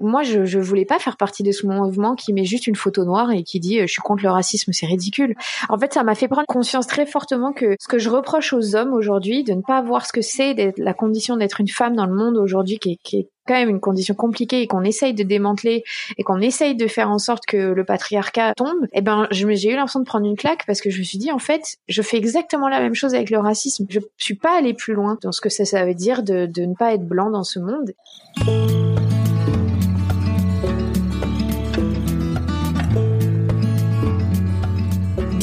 moi, je, je voulais pas faire partie de ce mouvement qui met juste une photo noire et qui dit euh, je suis contre le racisme, c'est ridicule. En fait, ça m'a fait prendre conscience très fortement que ce que je reproche aux hommes aujourd'hui, de ne pas voir ce que c'est d'être la condition d'être une femme dans le monde aujourd'hui, qui est, qui est quand même une condition compliquée et qu'on essaye de démanteler et qu'on essaye de faire en sorte que le patriarcat tombe, eh ben, j'ai eu l'impression de prendre une claque parce que je me suis dit, en fait, je fais exactement la même chose avec le racisme. Je suis pas allée plus loin dans ce que ça, ça veut dire de, de ne pas être blanc dans ce monde.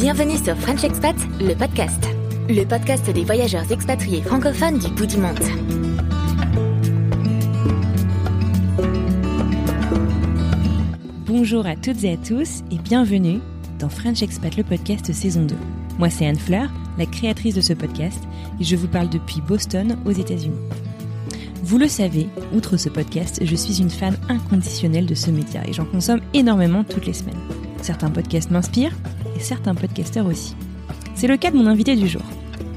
Bienvenue sur French Expat, le podcast. Le podcast des voyageurs expatriés francophones du bout du monde. Bonjour à toutes et à tous et bienvenue dans French Expat le podcast saison 2. Moi c'est Anne Fleur, la créatrice de ce podcast et je vous parle depuis Boston aux États-Unis. Vous le savez, outre ce podcast, je suis une fan inconditionnelle de ce média et j'en consomme énormément toutes les semaines. Certains podcasts m'inspirent certains podcasteurs aussi. C'est le cas de mon invité du jour.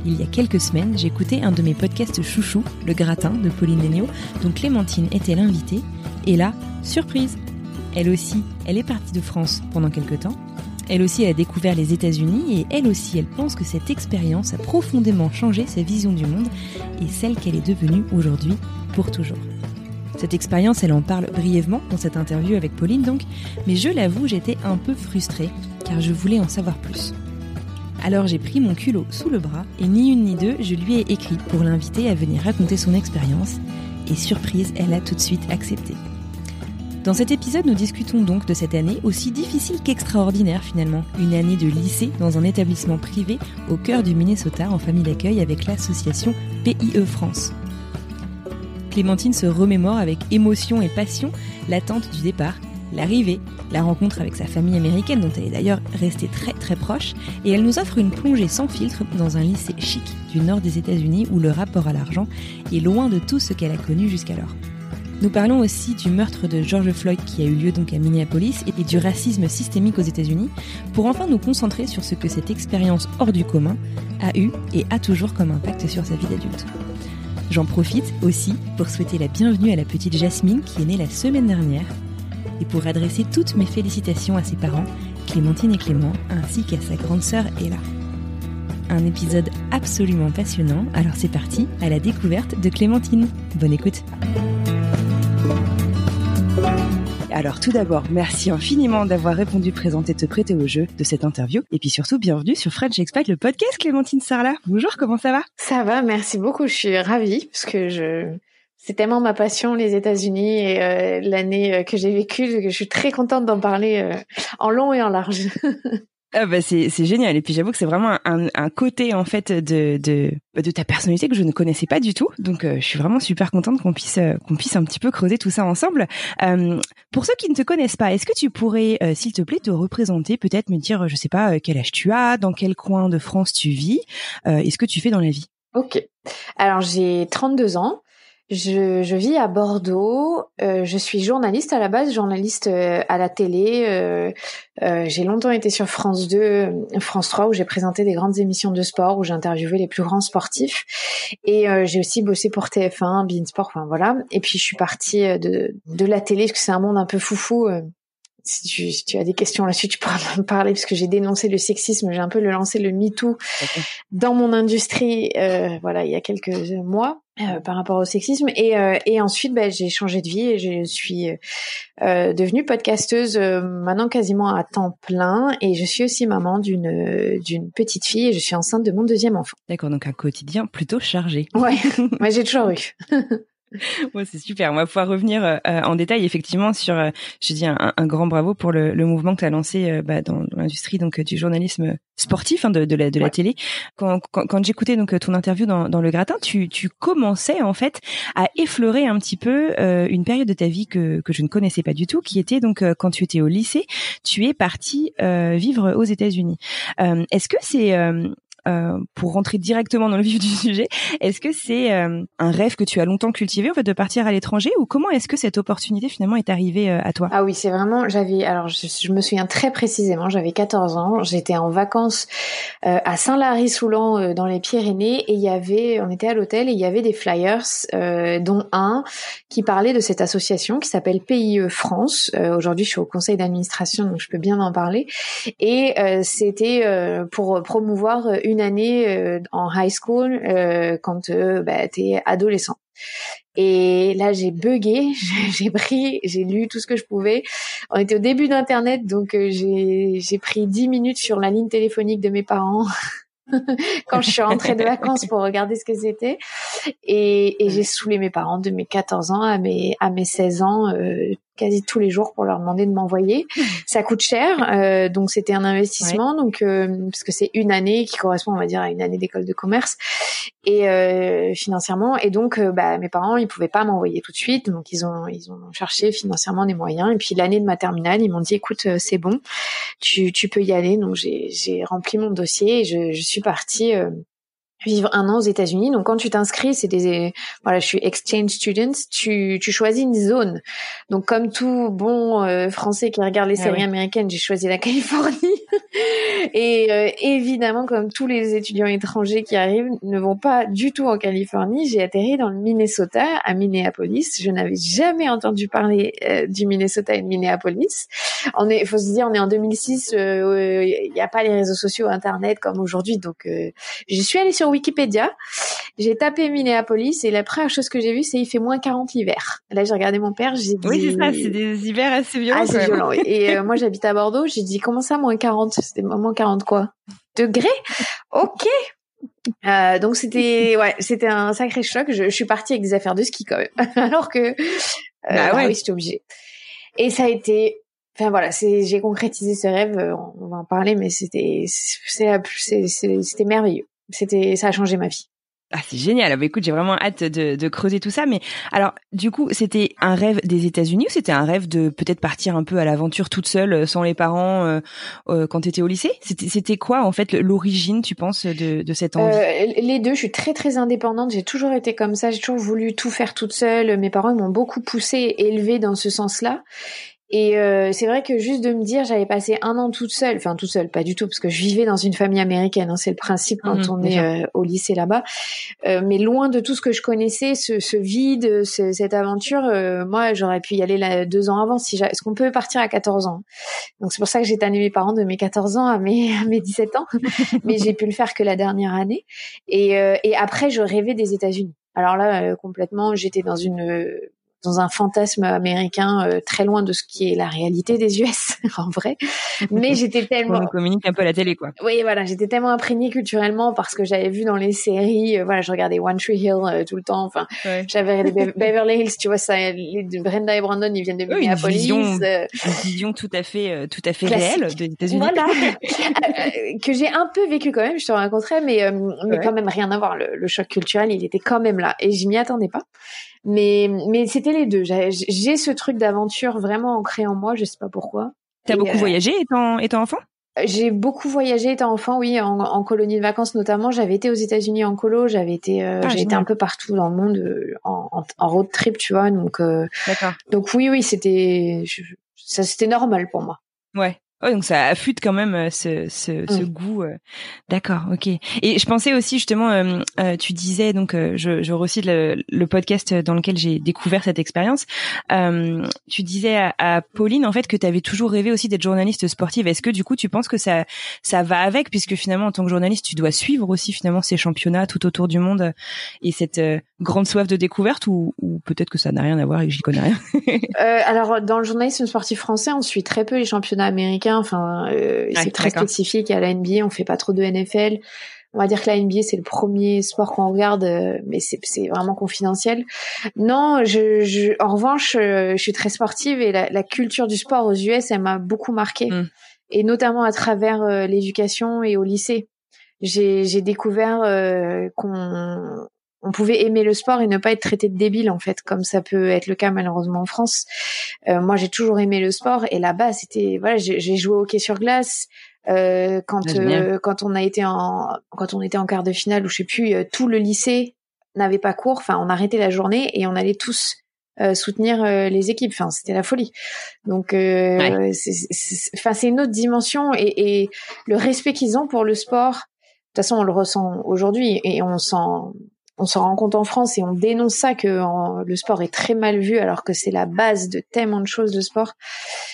Il y a quelques semaines, j'écoutais un de mes podcasts chouchou, Le Gratin de Pauline Léniaud, dont Clémentine était l'invitée. Et là, surprise Elle aussi, elle est partie de France pendant quelques temps. Elle aussi, elle a découvert les États-Unis et elle aussi, elle pense que cette expérience a profondément changé sa vision du monde et celle qu'elle est devenue aujourd'hui pour toujours. Cette expérience, elle en parle brièvement dans cette interview avec Pauline donc, mais je l'avoue, j'étais un peu frustrée car je voulais en savoir plus. Alors j'ai pris mon culot sous le bras et ni une ni deux, je lui ai écrit pour l'inviter à venir raconter son expérience et surprise, elle a tout de suite accepté. Dans cet épisode, nous discutons donc de cette année aussi difficile qu'extraordinaire finalement, une année de lycée dans un établissement privé au cœur du Minnesota en famille d'accueil avec l'association PIE France. Clémentine se remémore avec émotion et passion l'attente du départ, l'arrivée, la rencontre avec sa famille américaine dont elle est d'ailleurs restée très très proche, et elle nous offre une plongée sans filtre dans un lycée chic du nord des États-Unis où le rapport à l'argent est loin de tout ce qu'elle a connu jusqu'alors. Nous parlons aussi du meurtre de George Floyd qui a eu lieu donc à Minneapolis et du racisme systémique aux États-Unis, pour enfin nous concentrer sur ce que cette expérience hors du commun a eu et a toujours comme impact sur sa vie d'adulte. J'en profite aussi pour souhaiter la bienvenue à la petite Jasmine qui est née la semaine dernière et pour adresser toutes mes félicitations à ses parents, Clémentine et Clément, ainsi qu'à sa grande sœur Ella. Un épisode absolument passionnant, alors c'est parti à la découverte de Clémentine. Bonne écoute. Alors tout d'abord, merci infiniment d'avoir répondu présent et te prêter au jeu de cette interview. Et puis surtout, bienvenue sur French Expat, le podcast Clémentine Sarla. Bonjour, comment ça va? Ça va, merci beaucoup. Je suis ravie parce que je c'est tellement ma passion les États-Unis et euh, l'année euh, que j'ai vécue je suis très contente d'en parler euh, en long et en large. Ah bah c'est génial et puis j'avoue que c'est vraiment un, un côté en fait de de de ta personnalité que je ne connaissais pas du tout donc euh, je suis vraiment super contente qu'on puisse euh, qu'on puisse un petit peu creuser tout ça ensemble. Euh, pour ceux qui ne te connaissent pas, est-ce que tu pourrais euh, s'il te plaît te représenter, peut-être me dire je sais pas euh, quel âge tu as, dans quel coin de France tu vis, euh, et ce que tu fais dans la vie? Ok. Alors j'ai 32 ans. Je, je vis à Bordeaux. Euh, je suis journaliste à la base, journaliste euh, à la télé. Euh, euh, j'ai longtemps été sur France 2, euh, France 3, où j'ai présenté des grandes émissions de sport, où j'ai interviewé les plus grands sportifs. Et euh, j'ai aussi bossé pour TF1, Bein Sport, enfin voilà. Et puis je suis partie euh, de, de la télé, parce que c'est un monde un peu foufou. Euh, si tu, as des questions là-dessus, tu pourras me parler parce que j'ai dénoncé le sexisme, j'ai un peu le lancé le MeToo dans mon industrie, euh, voilà, il y a quelques mois. Euh, par rapport au sexisme et, euh, et ensuite bah, j'ai changé de vie et je suis euh, devenue podcasteuse maintenant quasiment à temps plein et je suis aussi maman d'une d'une petite fille et je suis enceinte de mon deuxième enfant. D'accord donc un quotidien plutôt chargé. Ouais, moi j'ai toujours eu. ouais, c'est super. On va pouvoir revenir euh, en détail effectivement sur, euh, je dis un, un, grand bravo pour le, le mouvement que tu as lancé euh, bah, dans, l'industrie donc du journalisme sportif hein, de, de, la, de la télé. Quand, quand, quand j'écoutais donc ton interview dans, dans le gratin, tu, tu commençais en fait à effleurer un petit peu une période de ta vie que, que je ne connaissais pas du tout, qui était donc quand tu étais au lycée, tu es parti vivre aux États-Unis. Est-ce que c'est euh, pour rentrer directement dans le vif du sujet, est-ce que c'est euh, un rêve que tu as longtemps cultivé en fait de partir à l'étranger ou comment est-ce que cette opportunité finalement est arrivée euh, à toi? Ah oui, c'est vraiment j'avais alors je, me souviens très précisément, j'avais 14 ans, j'étais en vacances à Saint-Lary-Soulan dans les Pyrénées et il y avait on était à l'hôtel et il y avait des flyers dont un qui parlait de cette association qui s'appelle PIE France. aujourd'hui, je suis au conseil d'administration donc je peux bien en parler et c'était pour promouvoir une une année euh, en high school euh, quand euh, bah, t'es adolescent. Et là, j'ai bugué, j'ai pris, j'ai lu tout ce que je pouvais. On était au début d'Internet, donc j'ai j'ai pris 10 minutes sur la ligne téléphonique de mes parents quand je suis rentrée de vacances pour regarder ce que c'était. Et, et j'ai saoulé mes parents de mes 14 ans à mes, à mes 16 ans, euh, quasi tous les jours pour leur demander de m'envoyer. Ça coûte cher, euh, donc c'était un investissement, donc euh, parce que c'est une année qui correspond, on va dire, à une année d'école de commerce et euh, financièrement. Et donc, euh, bah, mes parents, ils pouvaient pas m'envoyer tout de suite, donc ils ont ils ont cherché financièrement des moyens. Et puis l'année de ma terminale, ils m'ont dit, écoute, euh, c'est bon, tu tu peux y aller. Donc j'ai j'ai rempli mon dossier et je, je suis partie vivre un an aux États-Unis. Donc quand tu t'inscris, c'est des voilà, je suis exchange student, tu tu choisis une zone. Donc comme tout bon euh, français qui regarde les ah séries américaines, j'ai choisi la Californie. et euh, évidemment comme tous les étudiants étrangers qui arrivent ne vont pas du tout en Californie, j'ai atterri dans le Minnesota à Minneapolis. Je n'avais jamais entendu parler euh, du Minnesota et de Minneapolis. On est faut se dire on est en 2006, il n'y a pas les réseaux sociaux internet comme aujourd'hui donc je suis allée sur Wikipédia, j'ai tapé Minneapolis et la première chose que j'ai vue, c'est il fait moins 40 l'hiver. Là, j'ai regardé mon père, j'ai dit... Oui, c'est ça, c'est des hivers assez violents. Et euh, moi, j'habite à Bordeaux, j'ai dit, comment ça, moins 40 C'était moins 40 quoi? Degrés? Ok euh, donc c'était ouais c'était un sacré choc. Je, suis partie avec des affaires de ski quand même, alors que euh, bah, bah ouais. oui c'était obligé. Et ça a été enfin voilà c'est j'ai concrétisé ce rêve. On va en parler, mais c'était c'est c'était merveilleux c'était, ça a changé ma vie. Ah, c'est génial. Ah, bah, écoute, j'ai vraiment hâte de, de, creuser tout ça. Mais alors, du coup, c'était un rêve des États-Unis ou c'était un rêve de peut-être partir un peu à l'aventure toute seule, euh, sans les parents, euh, euh, quand tu étais au lycée? C'était, c'était quoi en fait l'origine, tu penses, de, de cette envie? Euh, Les deux. Je suis très très indépendante. J'ai toujours été comme ça. J'ai toujours voulu tout faire toute seule. Mes parents m'ont beaucoup poussée, élevée dans ce sens-là. Et euh, c'est vrai que juste de me dire, j'avais passé un an toute seule, enfin toute seule, pas du tout, parce que je vivais dans une famille américaine, hein, c'est le principe quand mhm, on est euh, au lycée là-bas. Euh, mais loin de tout ce que je connaissais, ce, ce vide, cette aventure, moi j'aurais pu y aller là, deux ans avant. Si Est-ce qu'on peut partir à 14 ans Donc c'est pour ça que j'ai tanné mes parents de mes 14 ans à mes, à mes 17 ans, mais j'ai pu le faire que la dernière année. Et, et après, je rêvais des États-Unis. Alors là, complètement, j'étais dans une dans un fantasme américain euh, très loin de ce qui est la réalité des US en vrai. Mais j'étais tellement on communique un peu à la télé quoi. Oui, voilà, j'étais tellement imprégnée culturellement parce que j'avais vu dans les séries, euh, voilà, je regardais One Tree Hill euh, tout le temps. Enfin, j'avais Beverly Hills, tu vois ça, les, Brenda et Brandon, ils viennent de Minneapolis. Une vision, tout à fait, tout à fait réelle des États-Unis. Voilà, que j'ai un peu vécu quand même. Je te raconterai, mais mais quand même rien à voir. Le, le choc culturel, il était quand même là et je m'y attendais pas. Mais, mais c'était les deux. J'ai ce truc d'aventure vraiment ancré en moi, je sais pas pourquoi. T'as beaucoup euh, voyagé étant, étant enfant? J'ai beaucoup voyagé étant enfant, oui, en, en colonie de vacances notamment. J'avais été aux États-Unis en colo, j'avais été, euh, ah, j'ai été un peu partout dans le monde euh, en, en, road trip, tu vois. Donc, donc oui, oui, c'était, ça, c'était normal pour moi. Ouais. Oh, donc ça affûte quand même euh, ce, ce, ce mm. goût. Euh. D'accord, ok. Et je pensais aussi justement, euh, tu disais donc, je, je recite le, le, podcast dans lequel j'ai découvert cette expérience. tu disais à, à, Pauline en fait que tu avais toujours rêvé aussi d'être journaliste sportive. Est-ce que du coup tu penses que ça ça va avec? Puisque finalement en tant que journaliste tu dois suivre aussi finalement ces championnats tout autour du monde et cette grande soif de découverte ou, ou peut-être que ça n'a rien à voir et que j'y connais rien? alors dans le journalisme sportif français, on suit très peu les championnats américains Enfin, euh, c'est très spécifique à la NBA. On fait pas trop de NFL. On va dire que la NBA c'est le premier sport qu'on regarde, euh, mais c'est vraiment confidentiel. Non, je, en revanche, euh, je suis très sportive et la, culture du sport aux US, elle m'a beaucoup marqué, mm. et notamment à travers l'éducation et au lycée. J'ai découvert qu'on on pouvait aimer le sport et ne pas être traité de débile en fait, comme ça peut être le cas malheureusement en France. Euh, moi, j'ai toujours aimé le sport et là-bas, c'était voilà, j'ai joué au hockey sur glace. Euh, quand euh, quand on a été en quand on était en quart de finale ou je sais plus, tout le lycée n'avait pas cours. Enfin, on arrêtait la journée et on allait tous soutenir les équipes. Enfin, c'était la folie. Donc, enfin, c'est une autre dimension et, et le respect qu'ils ont pour le sport. De toute façon, on le ressent aujourd'hui et on sent on s'en rend compte en France et on dénonce ça que le sport est très mal vu alors que c'est la base de tellement de choses de sport.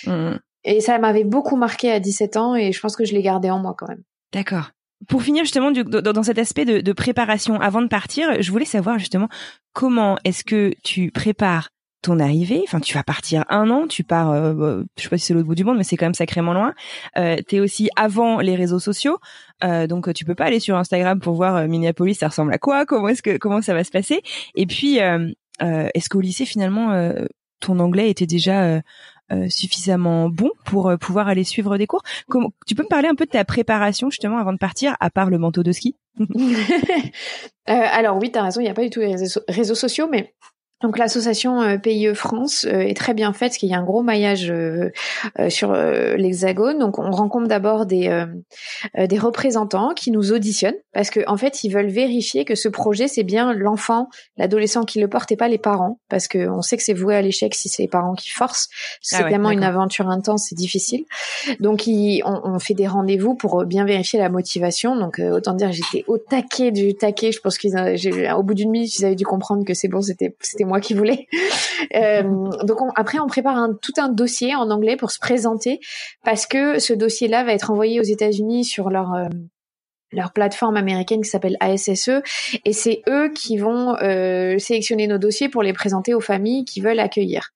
Mm. Et ça m'avait beaucoup marqué à 17 ans et je pense que je l'ai gardé en moi quand même. D'accord. Pour finir justement dans cet aspect de, de, préparation avant de partir, je voulais savoir justement comment est-ce que tu prépares ton arrivée. Enfin, tu vas partir un an, tu pars, euh, bah, je sais pas si c'est l'autre bout du monde, mais c'est quand même sacrément loin. Euh, T'es aussi avant les réseaux sociaux, euh, donc tu peux pas aller sur Instagram pour voir euh, Minneapolis, ça ressemble à quoi, comment est-ce que comment ça va se passer. Et puis, euh, est-ce qu'au lycée finalement ton anglais était déjà suffisamment bon pour pouvoir aller suivre des cours? Comment, Tu peux me parler un peu de ta préparation justement avant de partir, à part le manteau de ski? Alors oui, tu as raison, il n'y a pas du tout les réseaux sociaux, mais donc l'association euh, PIE France euh, est très bien faite parce qu'il y a un gros maillage euh, sur l'Hexagone. Donc on rencontre d'abord des des représentants qui nous auditionnent parce que en fait ils veulent vérifier que ce projet c'est bien l'enfant, l'adolescent qui le porte et pas les parents parce que on sait que c'est voué à l'échec si c'est les parents qui forcent. C'est ah tellement une aventure intense et difficile. Donc on, on, fait des rendez-vous pour bien vérifier la motivation. Donc autant dire j'étais au taquet du taquet. Je pense qu'ils au bout d'une minute ils avaient dû comprendre que c'est bon c'était c'était moi qui voulais. Euh, donc après, on prépare un, tout un dossier en anglais pour se présenter parce que ce dossier-là va être envoyé aux États-Unis sur leur euh, leur plateforme américaine qui s'appelle ASSE et c'est eux qui vont euh, sélectionner nos dossiers pour les présenter aux familles qui veulent accueillir.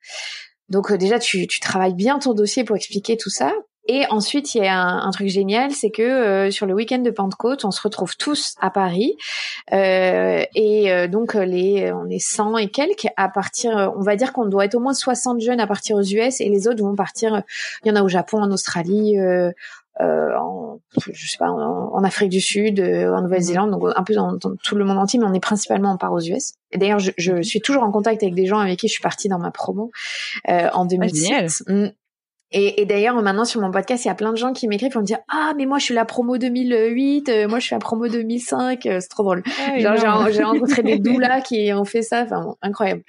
Donc déjà tu, tu travailles bien ton dossier pour expliquer tout ça. Et ensuite, il y a un, truc génial, c'est que euh, sur le week-end de Pentecôte, on se retrouve tous à Paris. Euh, et euh, donc, les, on est 100 et quelques à partir, on va dire qu'on doit être au moins 60 jeunes à partir aux US et les autres vont partir, il y en a au Japon, en Australie, euh, en, je sais pas, en, Afrique du Sud, en Nouvelle-Zélande, donc un peu dans, tout le monde entier, mais on est principalement en part aux US. Et d'ailleurs, je, je, suis toujours en contact avec des gens avec qui je suis partie dans ma promo en 2017. Ah, et, et d'ailleurs, maintenant sur mon podcast, il y a plein de gens qui m'écrivent pour me dire ah mais moi je suis la promo 2008, euh, moi je suis la promo 2005, euh, c'est trop drôle. Ah, Genre j'ai rencontré des doulas qui ont fait ça, enfin incroyable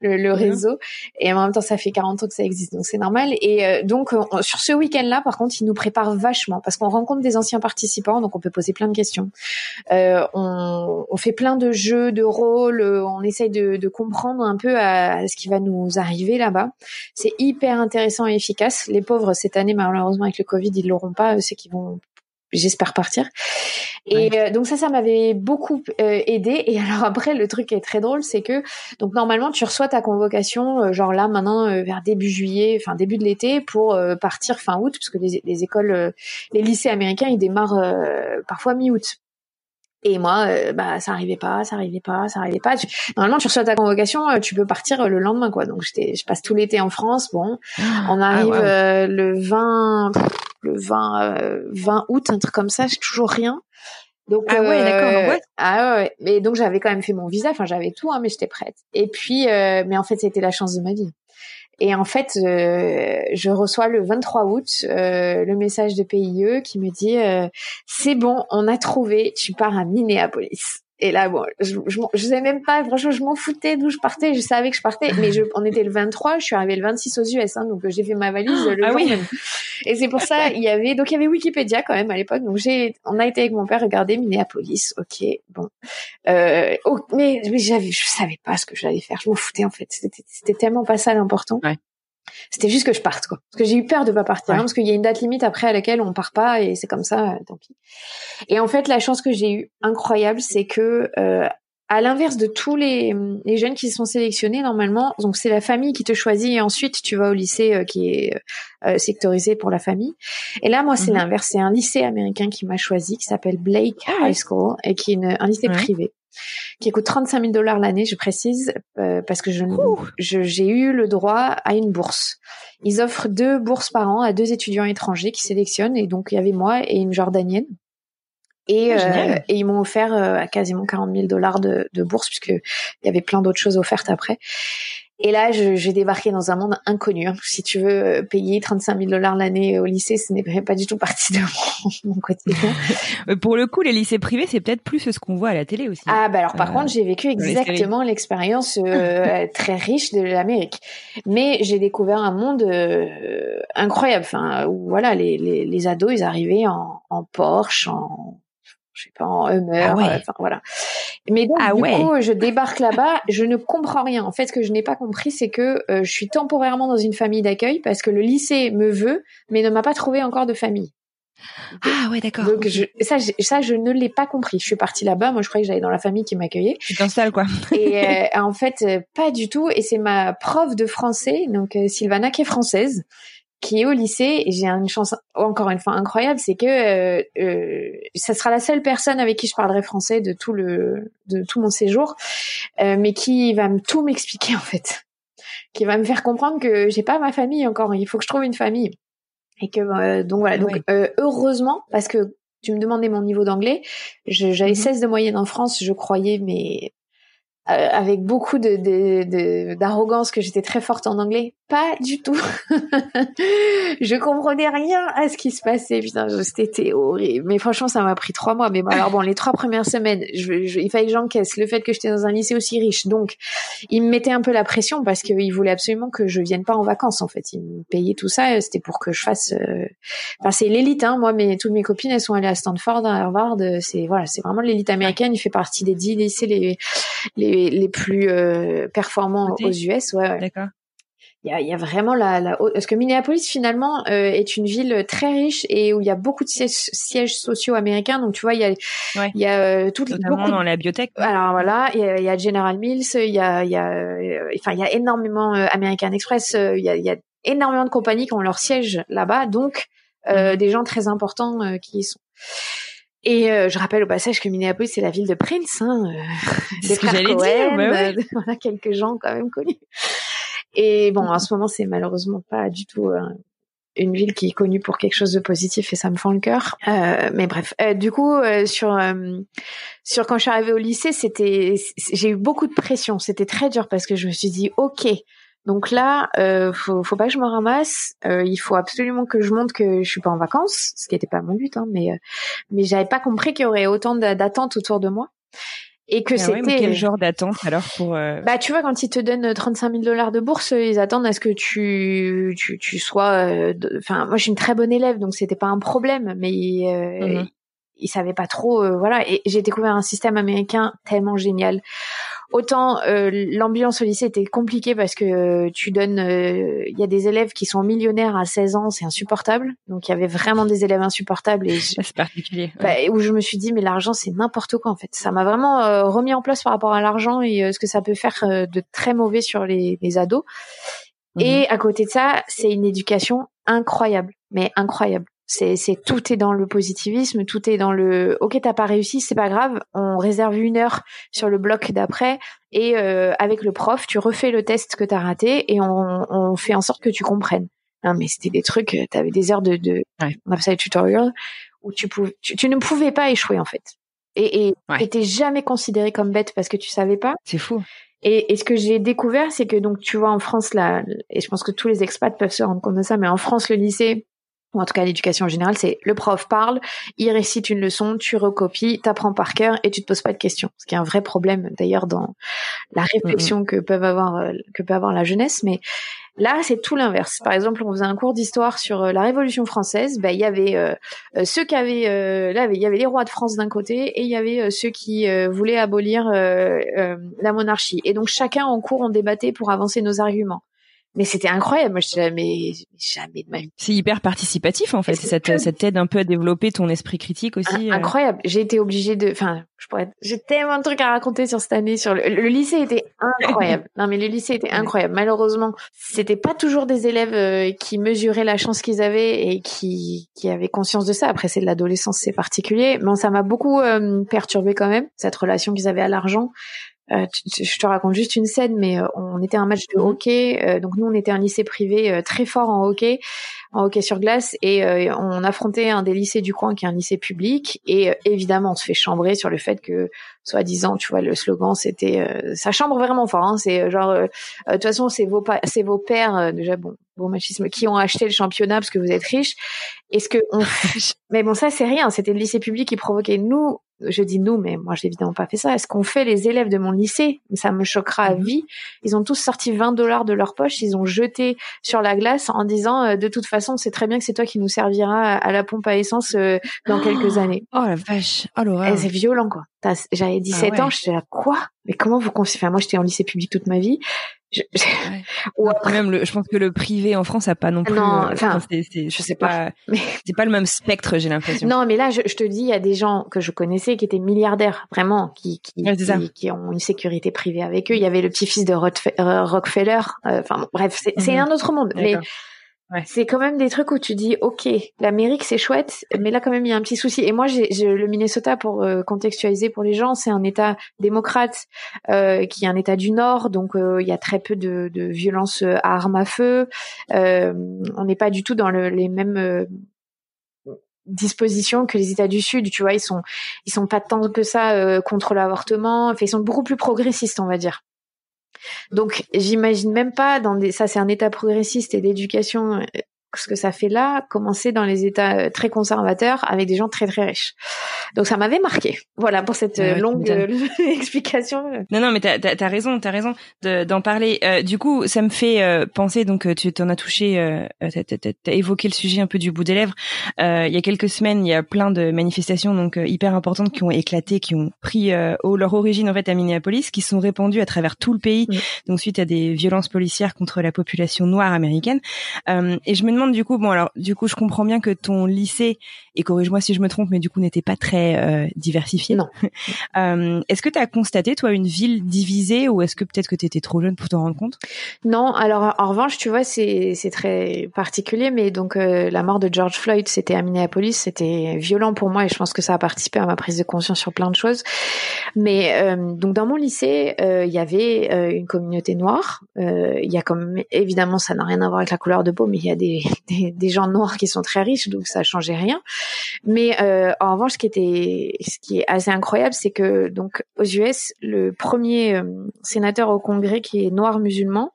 le, réseau. Et en même temps, ça fait 40 ans que ça existe, donc c'est normal. Et euh, donc sur ce week-end-là, par contre, ils nous préparent vachement parce qu'on rencontre des anciens participants, donc on peut poser plein de questions. On, on, fait plein de jeux, de rôles, on essaye de, de comprendre un peu à, à ce qui va nous arriver là-bas. C'est hyper intéressant et efficace les pauvres cette année malheureusement avec le Covid ils l'auront pas, c'est qu'ils vont j'espère partir. Et euh, donc ça, ça m'avait beaucoup euh, aidé. Et alors après, le truc qui est très drôle, c'est que donc normalement, tu reçois ta convocation, euh, genre là maintenant vers début juillet, enfin début de l'été, pour partir fin août, parce que les, les écoles, les lycées américains, ils démarrent parfois mi-août. Et moi, euh, bah ça arrivait pas, ça arrivait pas, ça arrivait pas. Normalement, tu reçois ta convocation, euh, tu peux partir euh, le lendemain, quoi. Donc j'étais, je passe tout l'été en France. Bon, ah, on arrive le 20, le 20, 20 août, un truc comme ça. J'ai toujours rien. Donc ah ouais, d'accord. Ouais. Ah ouais. Mais donc j'avais quand même fait mon visa. Enfin, j'avais tout, hein, mais j'étais prête. Et puis, mais en fait, c'était la chance de ma vie. Et en fait, euh, je reçois le 23 août euh, le message de PIE qui me dit euh, c'est bon, on a trouvé, tu pars à Minneapolis. Et là, bon, je, je, je savais même pas, franchement, je m'en foutais d'où je partais. Je savais que je partais, mais je, on était le 23, je suis arrivée le 26 aux US, hein, donc j'ai fait ma valise le ah jour même. Et c'est pour ça, il y avait, donc il y avait Wikipédia quand même à l'époque. Donc j'ai, on a été avec mon père regarder Minneapolis. Ok, bon. Euh, oh, mais, mais j'avais, je savais pas ce que j'allais faire. Je m'en foutais en fait. C'était tellement pas ça l'important. Ouais. C'était juste que je parte, quoi. Parce que j'ai eu peur de pas partir, hein, parce qu'il y a une date limite après à laquelle on part pas, et c'est comme ça, euh, tant pis. Et en fait, la chance que j'ai eue, incroyable, c'est que euh, à l'inverse de tous les, les, jeunes qui sont sélectionnés normalement, donc c'est la famille qui te choisit et ensuite tu vas au lycée euh, qui est euh, sectorisé pour la famille. Et là, moi, c'est mhm. l'inverse. C'est un lycée américain qui m'a choisi, qui s'appelle Blake ah High School et qui est un lycée privé qui coûte 35 000 dollars l'année, je précise, euh, parce que je, j'ai eu le droit à une bourse. Ils offrent deux bourses par an à deux étudiants étrangers qui sélectionnent, et donc il y avait moi et une Jordanienne. Et, ah, euh, et ils m'ont offert euh, quasiment 40 000 dollars de, de bourse, puisque il y avait plein d'autres choses offertes après. Et là, j'ai débarqué dans un monde inconnu. Hein. Si tu veux euh, payer 35 000 dollars l'année au lycée, ce n'est pas du tout partie de mon, mon quotidien. Pour le coup, les lycées privés, c'est peut-être plus ce qu'on voit à la télé aussi. Ah bah alors par euh, contre, j'ai vécu exactement l'expérience euh, très riche de l'Amérique. Mais j'ai découvert un monde incroyable. Enfin, où voilà, les, les, les, ados, ils arrivaient en, en Porsche, en je sais pas, en Hummer, ah enfin voilà. Mais donc, ah du coup, je débarque là-bas, je ne comprends rien. En fait, ce que je n'ai pas compris, c'est que euh, je suis temporairement dans une famille d'accueil parce que le lycée me veut, mais ne m'a pas trouvé encore de famille. Ah ouais, d'accord. Donc je, ça, je, ça, je ne l'ai pas compris. Je suis partie là-bas. Moi, je croyais que j'allais dans la famille qui m'accueillait. Tu t'installes quoi Et euh, en fait, euh, pas du tout. Et c'est ma prof de français, donc Sylvana, qui est française, qui est au lycée et j'ai une chance encore une fois incroyable, c'est que euh, euh, ça sera la seule personne avec qui je parlerai français de tout le de tout mon séjour, euh, mais qui va me tout m'expliquer en fait, qui va me faire comprendre que j'ai pas ma famille encore, il faut que je trouve une famille. Et que euh, donc voilà donc euh, heureusement parce que tu me demandais mon niveau d'anglais, j'avais 16 mhm. de moyenne en France, je croyais mais euh, avec beaucoup de d'arrogance que j'étais très forte en anglais. Pas du tout. je comprenais rien à ce qui se passait. Putain, c'était horrible. Mais franchement, ça m'a pris trois mois. Mais bon, alors bon, les trois premières semaines, je, il fallait que j'encaisse le fait que j'étais dans un lycée aussi riche. Donc, il me mettait un peu la pression parce qu'il voulait absolument que je vienne pas en vacances. En fait, il me payait tout ça. C'était pour que je fasse. Euh, enfin, c'est l'élite. Hein. Moi, mes toutes mes copines, elles sont allées à Stanford, à Harvard. C'est voilà, c'est vraiment l'élite américaine. Il fait partie des dix lycées les les les, plus euh, performants aux US. Ouais, D'accord. Il y a, y a, vraiment la, la parce que Minneapolis finalement euh, est une ville très riche et où il y a beaucoup de sièges, sociaux américains donc tu vois il y a il y a euh, toutes beaucoup dans la biotech alors voilà il y a, y a, General Mills il y a il y a enfin il y a énormément American Express il y a, y a énormément de compagnies qui ont leur siège là-bas donc mm-hmm. des gens très importants qui y sont et euh, je rappelle au passage que Minneapolis c'est la ville de Prince, hein, euh, des frères Cohen, bah oui. voilà quelques gens quand même connus. Et bon, en ce moment c'est malheureusement pas du tout euh, une ville qui est connue pour quelque chose de positif et ça me fend le cœur. Euh, mais bref, du coup sur sur quand je suis arrivée au lycée, c'était j'ai eu beaucoup de pression, c'était très dur parce que je me suis dit ok, donc là, euh, faut, faut pas que je me ramasse. Euh, il faut absolument que je montre que je suis pas en vacances, ce qui n'était pas mon but, hein, mais euh, mais j'avais pas compris qu'il y aurait autant d'attentes autour de moi. Et que ah c'était quel genre d'attente alors pour euh, bah tu vois quand ils te donnent 35 000 dollars de bourse ils attendent à ce que tu tu, tu sois enfin moi je suis une très bonne élève donc c'était pas un problème mais mm ils savaient pas trop voilà. Et j'ai découvert un système américain tellement génial Autant euh, l'ambiance au lycée était compliquée parce que euh, tu donnes, euh, il y a des élèves qui sont millionnaires à 16 ans, c'est insupportable. Donc il y avait vraiment des élèves insupportables et c'est particulier. Bah, où je me suis dit mais l'argent c'est n'importe quoi en fait. Ça m'a vraiment remis en place par rapport à l'argent et ce que ça peut faire de très mauvais sur les, les ados. Et mhm. à côté de ça, c'est une éducation incroyable, mais incroyable. C'est, c'est tout est dans le positivisme, tout est dans le OK, t'as pas réussi, c'est pas grave, on réserve une heure sur le bloc d'après et euh, avec le prof, tu refais le test que t'as raté et on, on fait en sorte que tu comprennes. Non, mais c'était des trucs, t'avais des heures de, de on appelle ça les tutorials où tu, pouvais, tu, ne pouvais pas échouer en fait. Et et t'étais jamais considéré comme bête parce que tu savais pas. C'est fou. Et, et, ce que j'ai découvert, c'est que donc tu vois en France là, et je pense que tous les expats peuvent se rendre compte de ça, mais en France le lycée ou en tout cas l'éducation en général, c'est le prof parle, il récite une leçon, tu recopies, t'apprends par cœur et tu te poses pas de questions. Ce qui est un vrai problème d'ailleurs dans la réflexion que peuvent avoir euh, que peut avoir la jeunesse, mais Là, c'est tout l'inverse. Par exemple, on faisait un cours d'histoire sur euh, la Révolution française. Ben, il y avait euh, ceux qui avaient, là, il y avait les rois de France d'un côté et il y avait ceux qui voulaient abolir la monarchie. Et donc chacun en cours, on débattait pour avancer nos arguments mais c'était incroyable. Moi, je jamais, jamais de ma vie. C'est hyper participatif en fait. Ça t'aide un peu à développer ton esprit critique aussi. Euh. Incroyable. J'ai été obligée de, enfin, je pourrais, j'ai tellement de trucs à raconter sur cette année. Sur le, lycée était incroyable. non, mais le lycée était incroyable. Malheureusement, c'était pas toujours des élèves euh, qui mesuraient la chance qu'ils avaient et qui qui avaient conscience de ça. Après, c'est de l'adolescence, c'est particulier, mais ça m'a beaucoup euh, perturbé quand même cette relation qu'ils avaient à l'argent. Euh, je te raconte juste une scène, mais euh, on était un match de mhm. hockey. Euh, donc nous, on était un lycée privé très fort en hockey, en hockey sur glace, et on affrontait un des lycées du coin qui est un lycée public. Et évidemment, on se fait chambrer sur le fait que, soi-disant, tu vois, le slogan, c'était ça chambre vraiment fort. Hein, c'est genre, de toute façon, c'est vos c'est vos pères déjà bon, beau machisme, qui ont acheté le championnat parce que vous êtes riches. Est-ce que on... mais bon, ça c'est rien. C'était le lycée public qui provoquait nous je dis nous, mais moi j'ai évidemment pas fait ça. Est-ce qu'on fait les élèves de mon lycée? Ça me choquera à mhm. vie. Ils ont tous sorti 20 dollars de leur poche, ils ont jeté sur la glace en disant euh, de toute façon c'est très bien que c'est toi qui nous servira à la pompe à essence euh, dans quelques années. Oh la vache, oh l'horreur. C'est violent quoi. J'avais 17 ah ans, j'étais là quoi? Mais comment vous confiez Enfin moi j'étais en lycée public toute ma vie. Je, même le, je pense que le privé en France a pas non plus. Non, euh, enfin, c'est, je sais pas. Mais... C'est pas le même spectre, j'ai l'impression. Non, mais là, je, je te dis, il y a des gens que je connaissais qui étaient milliardaires, vraiment, qui qui, qui, ont une sécurité privée avec eux. Il y avait le petit-fils de Rockefeller. Euh, enfin, bref, c'est, c'est mhm. un autre monde. Mais c'est quand même des trucs où tu dis, ok, l'Amérique c'est chouette, mais là quand même il y a un petit souci. Et moi, j'ai le Minnesota pour euh, contextualiser pour les gens, c'est un État démocrate euh, qui est un État du Nord, donc euh, il y a très peu de, de violence à armes à feu. on n'est pas du tout dans le, les mêmes dispositions que les États du Sud. Tu vois, ils sont ils sont pas tant que ça contre l'avortement. Enfin, ils sont beaucoup plus progressistes, on va dire. Donc, j'imagine même pas dans des, ça c'est un état progressiste et d'éducation euh, ce que ça fait là, commencer dans les États euh, très conservateurs avec des gens très très riches. Donc ça m'avait marqué. Voilà pour cette euh, longue euh, explication. Non non mais t'as as, raison, t'as raison d'en parler. du coup ça me fait penser donc tu t'en as touché, t'as évoqué le sujet un peu du bout des lèvres. il y a quelques semaines il y a plein de manifestations donc hyper importantes qui ont éclaté, qui ont pris leur origine en fait à Minneapolis, qui sont répandues à travers tout le pays. Donc suite à des violences policières contre la population noire américaine. et je me demande du coup, bon alors du coup je comprends bien que ton lycée, et corrige-moi si je me trompe, mais du coup n'était pas très euh, diversifié. Non. euh, est-ce que tu as constaté toi une ville divisée ou est-ce que peut-être que tu étais trop jeune pour t'en rendre compte? Non, alors en revanche tu vois c'est c'est très particulier, mais donc euh, la mort de George Floyd c'était à Minneapolis, c'était violent pour moi et je pense que ça a participé à ma prise de conscience sur plein de choses. Mais euh, donc dans mon lycée il y avait une communauté noire, il y a comme évidemment ça n'a rien à voir avec la couleur de peau, mais il y a des des, gens noirs qui sont très riches, donc ça changeait rien. Mais euh, en revanche, ce qui était, ce qui est assez incroyable, c'est que donc aux US, le premier euh, sénateur au Congrès qui est noir musulman,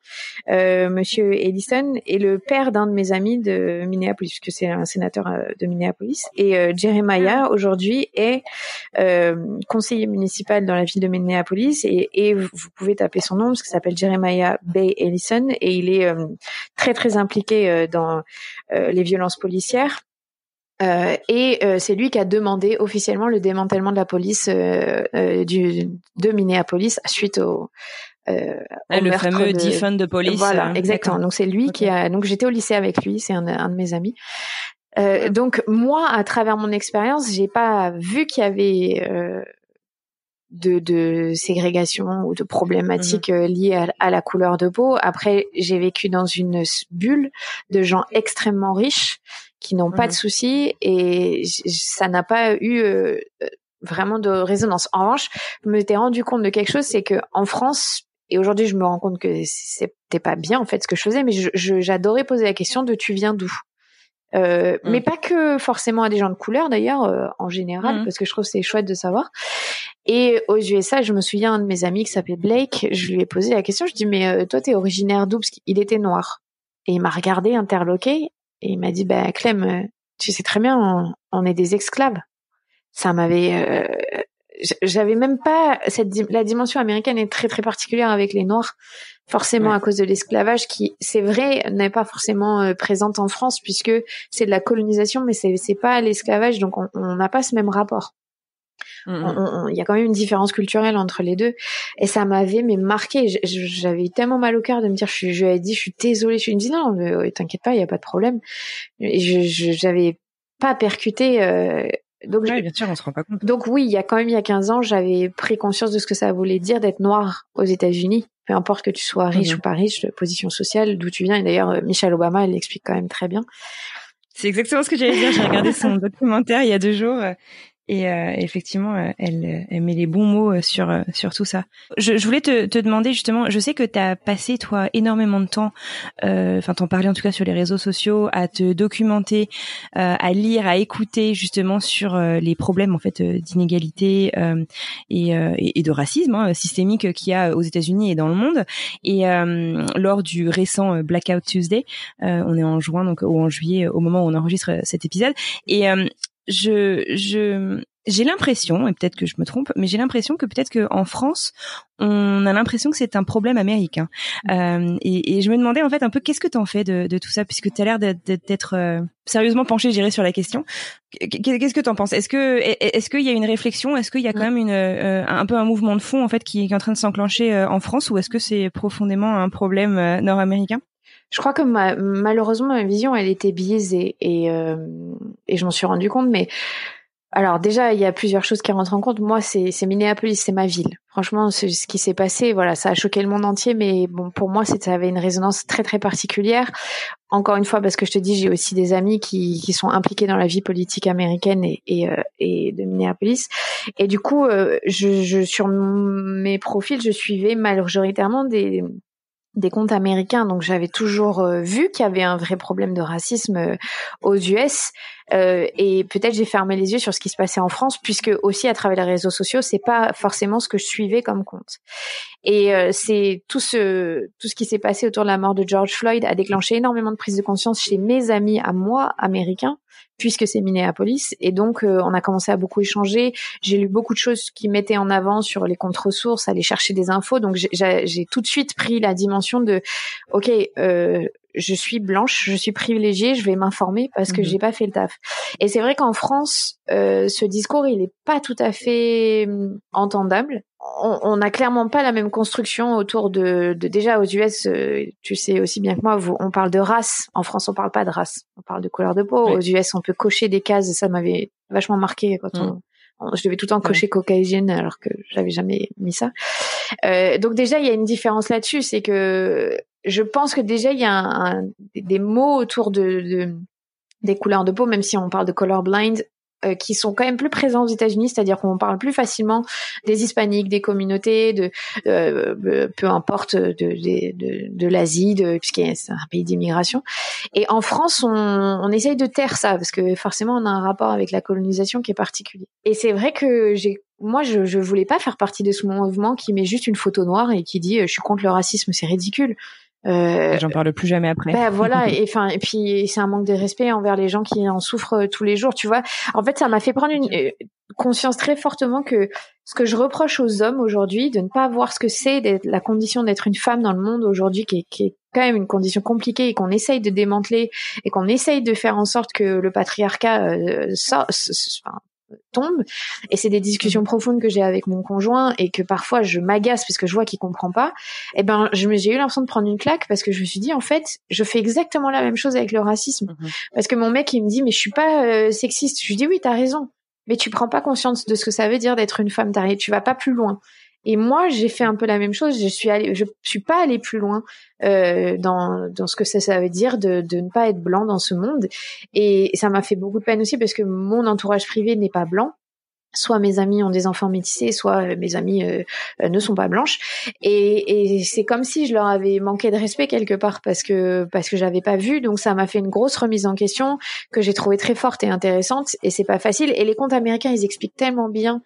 euh, Monsieur Ellison, est le père d'un de mes amis de Minneapolis, puisque c'est un sénateur euh, de Minneapolis. Et euh, Jeremiah aujourd'hui est conseiller municipal dans la ville de Minneapolis, et, et vous pouvez taper son nom parce qu'il s'appelle Jeremiah Bay Ellison, et il est très très impliqué dans euh, les violences policières. Euh, et euh, c'est lui qui a demandé officiellement le démantèlement de la police du, de Minneapolis suite au, ah, le fameux de... defund de police. Voilà, exactement. Donc c'est lui qui a. Donc j'étais au lycée avec lui, c'est un, un, de mes amis. Euh, donc moi, à travers mon expérience, j'ai pas vu qu'il y avait de, de ségrégation ou de problématiques euh, liées à, la couleur de peau. Après, j'ai vécu dans une bulle de gens extrêmement riches qui n'ont pas de mhm. soucis et ça n'a pas eu euh, vraiment de résonance. En revanche, je me suis rendu compte de quelque chose, c'est que en France, et aujourd'hui je me rends compte que c'était pas bien en fait ce que je faisais, mais j'adorais poser la question de tu viens d'où? Euh, Mais mm. pas que forcément à des gens de couleur d'ailleurs, euh, en général, mm. parce que je trouve c'est chouette de savoir. Et aux USA, je me souviens un de mes amis qui s'appelait Blake, je lui ai posé la question, je dis mais euh, toi t'es originaire d'où? Parce qu'il était noir. Et il m'a regardé interloqué Et il m'a dit, bah, Clem, tu sais très bien, on, est des esclaves. Ça m'avait, euh, j'avais même pas cette la dimension américaine est très très particulière avec les noirs forcément à cause de l'esclavage qui c'est vrai n'est pas forcément euh, présente en France puisque c'est de la colonisation mais c'est c'est pas l'esclavage donc on n'a pas ce même rapport. Mmh, mmh. il y a quand même une différence culturelle entre les deux. Et ça m'avait mais marqué j'avais tellement mal au cœur de me dire je je lui ai dit je suis désolée je suis dit non mais t'inquiète pas il y a pas de problème. Et je j'avais pas percuté euh, donc, bien sûr, on se rend pas compte. Donc oui, il y a quand même il y a 15 ans, j'avais pris conscience de ce que ça voulait dire d'être noir aux États-Unis. Peu importe que tu sois riche mhm. ou pas riche, position sociale, d'où tu viens. Et d'ailleurs, euh, Michelle Obama, elle l'explique quand même très bien. C'est exactement ce que j'allais dire. J'ai regardé son documentaire il y a deux jours euh, et euh, effectivement, euh, elle, elle met les bons mots euh, sur sur tout ça. Je, je voulais te, te, demander justement, je sais que tu as passé toi énormément de temps, enfin t'en parlais en tout cas sur les réseaux sociaux, à te documenter, à lire, à écouter justement sur les problèmes en fait d'inégalité et, et, de racisme hein, systémique qu'il y a aux États-Unis et dans le monde. Et lors du récent Blackout Tuesday, on est en juin donc ou en juillet au moment où on enregistre cet épisode et je, je, j'ai l'impression, et peut-être que je me trompe, mais j'ai l'impression que peut-être qu'en France, on a l'impression que c'est un problème américain. Mm. Euh, et, et, je me demandais en fait un peu qu'est-ce que tu en fais de, de, tout ça, puisque tu as l'air d'être euh, sérieusement penché, j'irai sur la question. Qu'est-ce que tu en penses? Est-ce que est-ce qu'il y a une réflexion? Est-ce qu'il y a quand même une euh, un peu un mouvement de fond en fait qui, qui est en train de s'enclencher euh, en France, ou est-ce que c'est profondément un problème nord-américain? Je crois que malheureusement ma vision elle était biaisée et euh, et je m'en suis rendu compte mais alors déjà il y a plusieurs choses qui rentrent en compte. Moi c'est c'est Minneapolis c'est ma ville. Franchement ce qui s'est passé. Voilà ça a choqué le monde entier mais bon pour moi ça avait une résonance très très particulière. Encore une fois parce que je te dis j'ai aussi des amis qui qui sont impliqués dans la vie politique américaine et et, euh, et de Minneapolis. Et du coup euh, je, je sur mes profils je suivais majoritairement des des comptes américains, donc j'avais toujours euh, vu qu'il y avait un vrai problème de racisme euh, aux US. Euh, et peut-être j'ai fermé les yeux sur ce qui se passait en France, puisque aussi à travers les réseaux sociaux, c'est pas forcément ce que je suivais comme compte. Et c'est tout ce tout ce qui s'est passé autour de la mort de George Floyd a déclenché énormément de prise de conscience chez mes amis à moi américains puisque c'est Minneapolis. Et donc, euh, on a commencé à beaucoup échanger. J'ai lu beaucoup de choses qui mettaient en avant sur les contre-ressources, aller chercher des infos. Donc, j'ai tout de suite pris la dimension de, OK, euh, je suis blanche, je suis privilégiée, je vais m'informer parce que mhm. j'ai pas fait le taf. Et c'est vrai qu'en France, euh, ce discours, il est pas tout à fait hum, entendable. On n'a clairement pas la même construction autour de, de déjà aux US. Euh, tu sais aussi bien que moi, on parle de race. En France, on parle pas de race. On parle de couleur de peau. Aux US, on peut cocher des cases. Ça m'avait vachement marqué quand mm. on, je devais tout le temps cocher caucasienne alors que j'avais jamais mis ça. Euh, donc déjà, il y a une différence là-dessus, c'est que je pense que déjà il y a un, des mots autour de, des couleurs de peau, même si on parle de colorblind, euh, qui sont quand même plus présents aux États-Unis, c'est-à-dire qu'on parle plus facilement des hispaniques, des communautés, de euh, euh, peu importe de, de, de, l'Asie, puisqu'il c'est un pays d'immigration. Et en France, on, on essaye de taire ça parce que forcément, on a un rapport avec la colonisation qui est particulier. Et c'est vrai que j'ai moi, je, je voulais pas faire partie de ce mouvement qui met juste une photo noire et qui dit je suis contre le racisme, c'est ridicule. Euh, J'en parle plus jamais après. Ben voilà, et enfin, et puis c'est un manque de respect envers les gens qui en souffrent euh, tous les jours, tu vois. En fait, ça m'a fait prendre une euh, conscience très fortement que ce que je reproche aux hommes aujourd'hui, de ne pas voir ce que c'est la condition d'être une femme dans le monde aujourd'hui, qui est, qui est quand même une condition compliquée et qu'on essaye de démanteler et qu'on essaye de faire en sorte que le patriarcat euh, tombe. Et c'est des discussions mhm. profondes que j'ai avec mon conjoint et que parfois je m'agace parce que je vois qu'il comprend pas. Et eh ben j'ai eu l'impression de prendre une claque parce que je me suis dit en fait je fais exactement la même chose avec le racisme. Mhm. parce que mon mec il me dit mais je suis pas euh, sexiste. Je lui dis oui t'as raison. Mais tu prends pas conscience de ce que ça veut dire d'être une femme tu vas pas plus loin et moi, j'ai fait un peu la même chose. Je suis allée, je suis pas allée plus loin euh, dans dans ce que ça, ça veut dire de, de ne pas être blanc dans ce monde. Et ça m'a fait beaucoup de peine aussi parce que mon entourage privé n'est pas blanc soit mes amis ont des enfants métissés, soit mes amis euh, euh, ne sont pas blanches. Et, et c'est comme si je leur avais manqué de respect quelque part parce que parce que j'avais pas vu. Donc ça m'a fait une grosse remise en question que j'ai trouvé très forte et intéressante. Et c'est pas facile. Et les comptes américains, ils expliquent tellement bien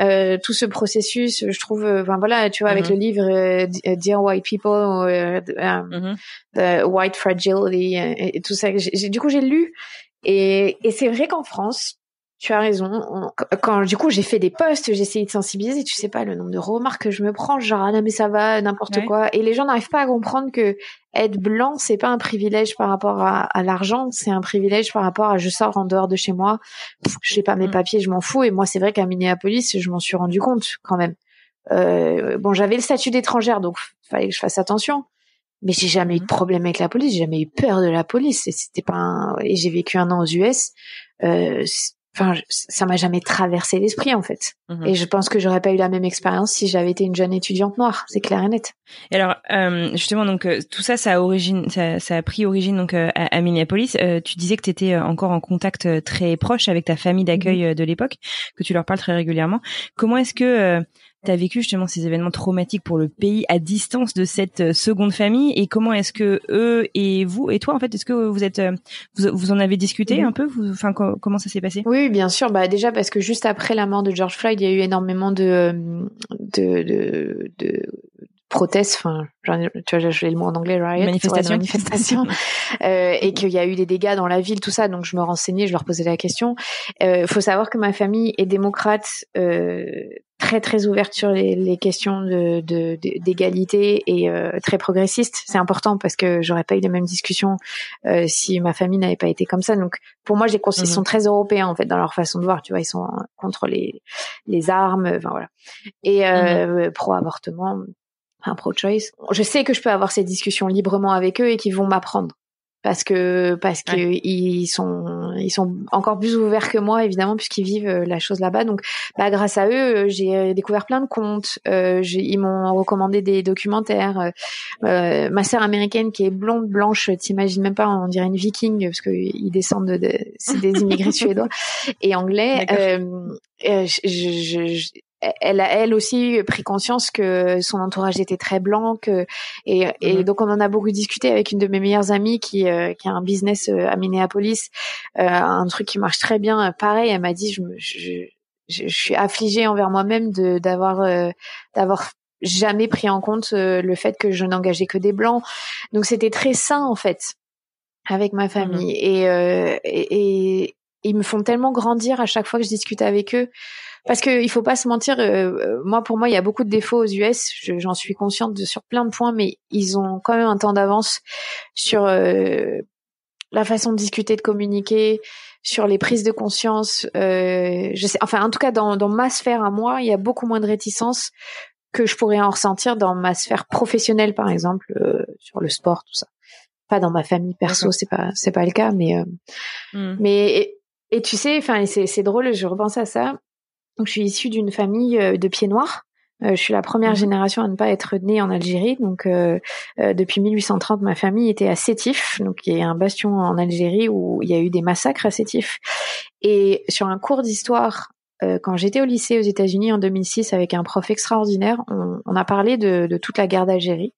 euh, tout ce processus, je trouve, euh, enfin voilà, tu vois, avec mhm. le livre euh, Dear White People, mm The White Fragility et, tout ça. du coup, j'ai lu et, et c'est vrai qu'en France, tu as raison. Quand du coup j'ai fait des posts, j'ai essayé de sensibiliser. Tu sais pas le nombre de remarques que je me prends, genre ah non mais ça va, n'importe quoi. Et les gens n'arrivent pas à comprendre que être blanc c'est pas un privilège par rapport à, l'argent, c'est un privilège par rapport à je sors en dehors de chez moi, je sais pas mes mm. papiers, je m'en fous. Et moi c'est vrai qu'à Minneapolis, je m'en suis rendu compte quand même. Euh, bon, j'avais le statut d'étrangère, donc fallait que je fasse attention. Mais j'ai jamais eu de mm. problème avec la police, j'ai jamais eu peur de la police. C'était pas un... et j'ai vécu un an aux US. Euh, enfin ça m'a jamais traversé l'esprit en fait mhm. et je pense que j'aurais pas eu la même expérience si j'avais été une jeune étudiante noire c'est clair et net et alors euh, justement donc euh, tout ça ça a origine ça, ça a pris origine donc euh, à, Minneapolis tu disais que tu étais encore en contact très proche avec ta famille d'accueil mhm. de l'époque que tu leur parles très régulièrement comment est-ce que tu as vécu justement ces événements traumatiques pour le pays à distance de cette euh, seconde famille et comment est-ce que eux et vous et toi en fait est-ce que vous êtes euh, vous, en avez discuté un peu enfin comment ça s'est passé? Oui, bien sûr, bah déjà parce que juste après la mort de George Floyd, il y a eu énormément de euh, de, de, de protestes, enfin, tu vois, j'ai le mot en anglais, riot, manifestation, manifestation euh, et qu'il y a eu des dégâts dans la ville, tout ça. Donc je me renseignais, je leur posais la question. Il euh, faut savoir que ma famille est démocrate, euh, très très ouverte sur les, les questions de d'égalité et euh, très progressiste. C'est important parce que j'aurais pas eu les mêmes discussions euh, si ma famille n'avait pas été comme ça. Donc pour moi, je les ils sont mhm. très européens en fait dans leur façon de voir. Tu vois, ils sont contre les les armes, enfin voilà, et euh, mhm. pro avortement un pro-choice. Je sais que je peux avoir ces discussions librement avec eux et qu'ils vont m'apprendre. Parce que parce que ils sont ils sont encore plus ouverts que moi évidemment puisqu'ils vivent euh, la chose là-bas. Donc bah grâce à eux euh, j'ai euh, découvert plein de comptes euh, ils m'ont recommandé des documentaires. Euh, ma sœur américaine qui est blonde blanche t'imagines même pas on dirait une viking parce que ils descendent de, c'est des immigrés suédois et anglais. Euh, je, je, elle a elle aussi pris conscience que son entourage était très blanc que, et, et mhm. donc on en a beaucoup discuté avec une de mes meilleures amies qui euh, qui a un business euh, à Minneapolis euh, un truc qui marche très bien pareil elle m'a dit je, je, je, suis affligée envers moi-même de d'avoir d'avoir jamais pris en compte le fait que je n'engageais que des blancs donc c'était très sain en fait avec ma famille mhm. et, et, et ils me font tellement grandir à chaque fois que je discute avec eux parce que il faut pas se mentir. Euh, euh, moi, pour moi, il y a beaucoup de défauts aux US. J'en suis consciente de, sur plein de points, mais ils ont quand même un temps d'avance sur euh, la façon de discuter, de communiquer, sur les prises de conscience. je sais, enfin, en tout cas, dans, dans ma sphère à moi, il y a beaucoup moins de réticence que je pourrais en ressentir dans ma sphère professionnelle, par exemple, sur le sport, tout ça. Pas dans ma famille perso, c'est pas c'est pas le cas, mais mmh. mais et, et, tu sais, enfin, c'est drôle. Je repense à ça. Donc, je suis issue d'une famille euh, de pieds noirs. Euh, je suis la première mhm. génération à ne pas être née en Algérie. Donc, euh, depuis 1830, ma famille était à Sétif, donc il y a un bastion en Algérie où il y a eu des massacres à Sétif. Et sur un cours d'histoire quand j'étais au lycée aux États-Unis en 2006 avec un prof extraordinaire, on, a parlé de, de, toute la guerre d'Algérie.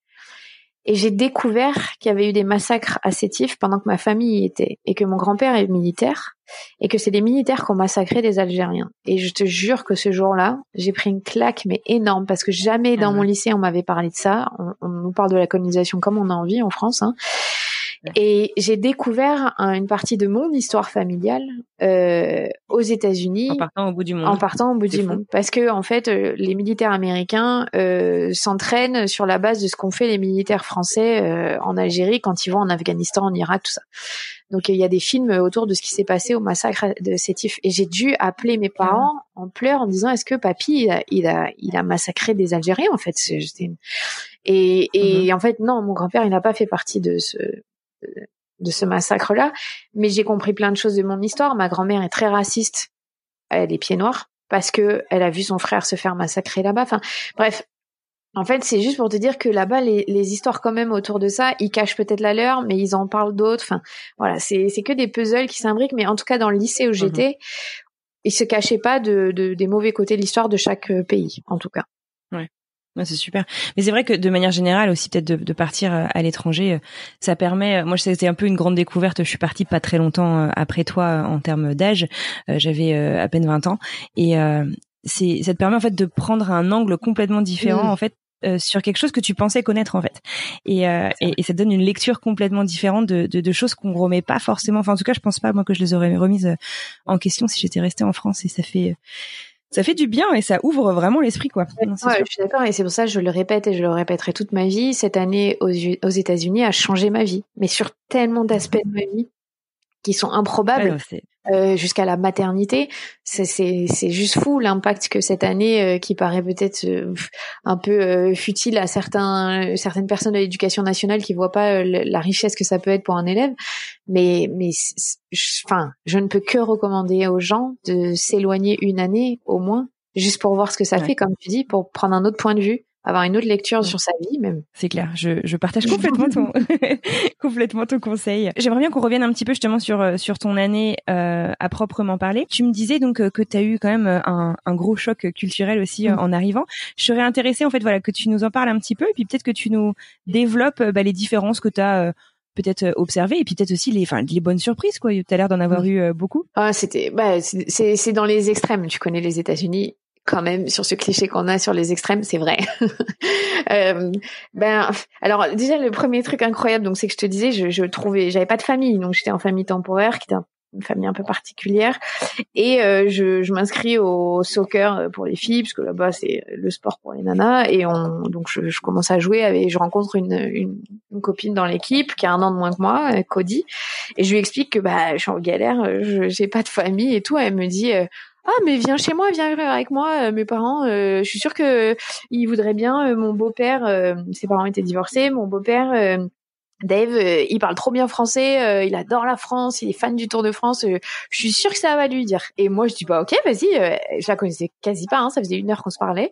Et j'ai découvert qu'il y avait eu des massacres à Sétif pendant que ma famille y était et que mon grand-père est militaire et que c'est des militaires qui ont massacré des Algériens. Et je te jure que ce jour-là, j'ai pris une claque mais énorme parce que jamais dans ah mon lycée on m'avait parlé de ça. On, on, nous parle de la colonisation comme on a envie en France. Hein. Et j'ai découvert une partie de mon histoire familiale euh, aux États-Unis en partant au bout du monde. En partant au bout du monde, parce que en fait, euh, les militaires américains euh, s'entraînent sur la base de ce qu'ont fait les militaires français euh, en Algérie quand ils vont en Afghanistan, en Irak, tout ça. Donc il y a des films autour de ce qui s'est passé au massacre de Sétif. Et j'ai dû appeler mes parents en pleurs en disant est-ce que papy il a, il a, massacré des Algériens en fait? Et, et mm-hmm. en fait non, mon grand-père il n'a pas fait partie de ce de ce massacre-là, mais j'ai compris plein de choses de mon histoire. Ma grand-mère est très raciste, elle est pieds noirs parce que elle a vu son frère se faire massacrer là-bas. Enfin, bref. En fait, c'est juste pour te dire que là-bas, les, histoires quand même autour de ça, ils cachent peut-être la leur, mais ils en parlent d'autres. Enfin, voilà, c'est que des puzzles qui s'imbriquent. Mais en tout cas, dans le lycée où j'étais, ils se cachaient pas de, de des mauvais côtés de l'histoire de chaque euh, pays, en tout cas. Ouais c'est super. Mais c'est vrai que de manière générale aussi peut-être de, de, partir euh, à l'étranger, euh, ça permet. Euh, moi, c'était un peu une grande découverte. Je suis partie pas très longtemps après toi en termes d'âge. J'avais à peine 20 ans et c'est ça te permet en fait de prendre un angle complètement différent mmh. en fait euh, sur quelque chose que tu pensais connaître en fait et, euh, et, ça donne une lecture complètement différente de, de, de choses qu'on remet pas forcément enfin en tout cas je pense pas moi que je les aurais remises en question si j'étais restée en France et ça fait ça fait du bien et ça ouvre vraiment l'esprit quoi. je suis d'accord et c'est pour ça que je le répète et je le répéterai toute ma vie. Cette année aux, aux États-Unis a changé ma vie, mais sur tellement d'aspects de ma vie qui sont improbables euh, jusqu'à la maternité. C'est c'est juste fou l'impact que cette année euh, qui paraît peut-être euh, un peu euh, futile à certains certaines personnes de l'éducation nationale qui voient pas la richesse que ça peut être pour un élève. Mais mais enfin je ne peux que recommander aux gens de s'éloigner une année au moins juste pour voir ce que ça fait comme tu dis pour prendre un autre point de vue avoir une autre lecture sur sa vie même. C'est clair, je, je partage complètement ton complètement ton conseil. J'aimerais bien qu'on revienne un petit peu justement sur euh, sur ton année euh, à proprement parler. Tu me disais donc euh, que tu as eu quand même un, un gros choc culturel aussi mm. en arrivant. Je serais intéressée en fait voilà que tu nous en parles un petit peu et puis peut-être que tu nous développes bah, les différences que tu as peut-être observées et puis peut-être aussi les enfin les bonnes surprises quoi. Tu as l'air d'en avoir mm. eu beaucoup. Ah, c'était bah c'est c'est dans les extrêmes, tu connais les États-Unis quand même sur ce cliché qu'on a sur les extrêmes, c'est vrai. euh, ben, alors déjà le premier truc incroyable, donc c'est que je te disais, je, je trouvais, j'avais pas de famille, donc j'étais en famille temporaire, qui était une famille un peu particulière, et euh, je, je m'inscris au soccer pour les filles, parce que là-bas c'est le sport pour les nanas, et on, donc je, je commence à jouer, avec, je rencontre une, une, une copine dans l'équipe qui a un an de moins que moi, Cody, et je lui explique que bah je suis en galère, je j'ai pas de famille et tout, elle me dit euh, ah mais viens chez moi, viens avec moi. Euh, mes parents, euh, je suis sûre que ils voudraient bien. Euh, mon beau-père, ses parents étaient divorcés. Mon beau-père Dave, euh, il parle trop bien français, euh, il adore la France, il est fan du Tour de France. Euh, je suis sûre que ça va lui dire. Et moi, je dis bah ok, vas-y. je la connaissais quasi pas, hein, ça faisait une heure qu'on se parlait.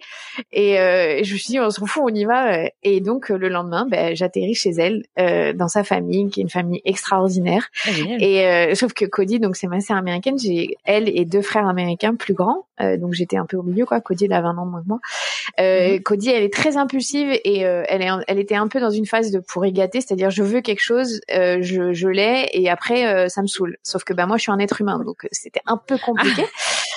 Et je me suis dit on s'en fout, on y va. Et donc le lendemain, ben, j'atterris chez elle, dans sa famille, qui est une famille extraordinaire. Ah, et sauf que Cody, donc c'est ma sœur américaine, j'ai elle et deux frères américains plus grands. donc j'étais un peu au milieu, quoi. Cody, il a 20 ans moins que moi. Mhm. Cody, elle est très impulsive et elle, est, elle était un peu dans une phase de pour gâter, c'est-à-dire je veux quelque chose, euh, je, je l'ai et après euh, ça me saoule. Sauf que bah moi je suis un être humain donc euh, c'était un peu compliqué.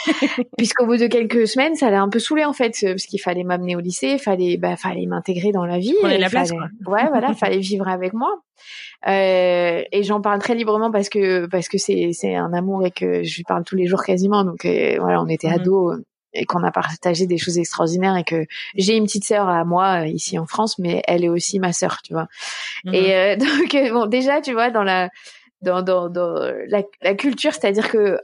Puisqu'au bout de quelques semaines, ça l'a un peu saoulé en fait, parce qu'il fallait m'amener au lycée, fallait bah fallait m'intégrer dans la vie. la place, quoi. Ouais, voilà, fallait vivre avec moi. Euh, et j'en parle très librement parce que parce que c'est c'est un amour et que je lui parle tous les jours quasiment. Donc voilà, on était mhm. ados et qu'on a partagé des choses extraordinaires et que j'ai une petite sœur à moi euh, ici en France, mais elle est aussi ma sœur, tu vois. Mhm. Et euh, donc euh, bon, déjà, tu vois, dans la dans, dans, dans la, la culture, c'est-à-dire que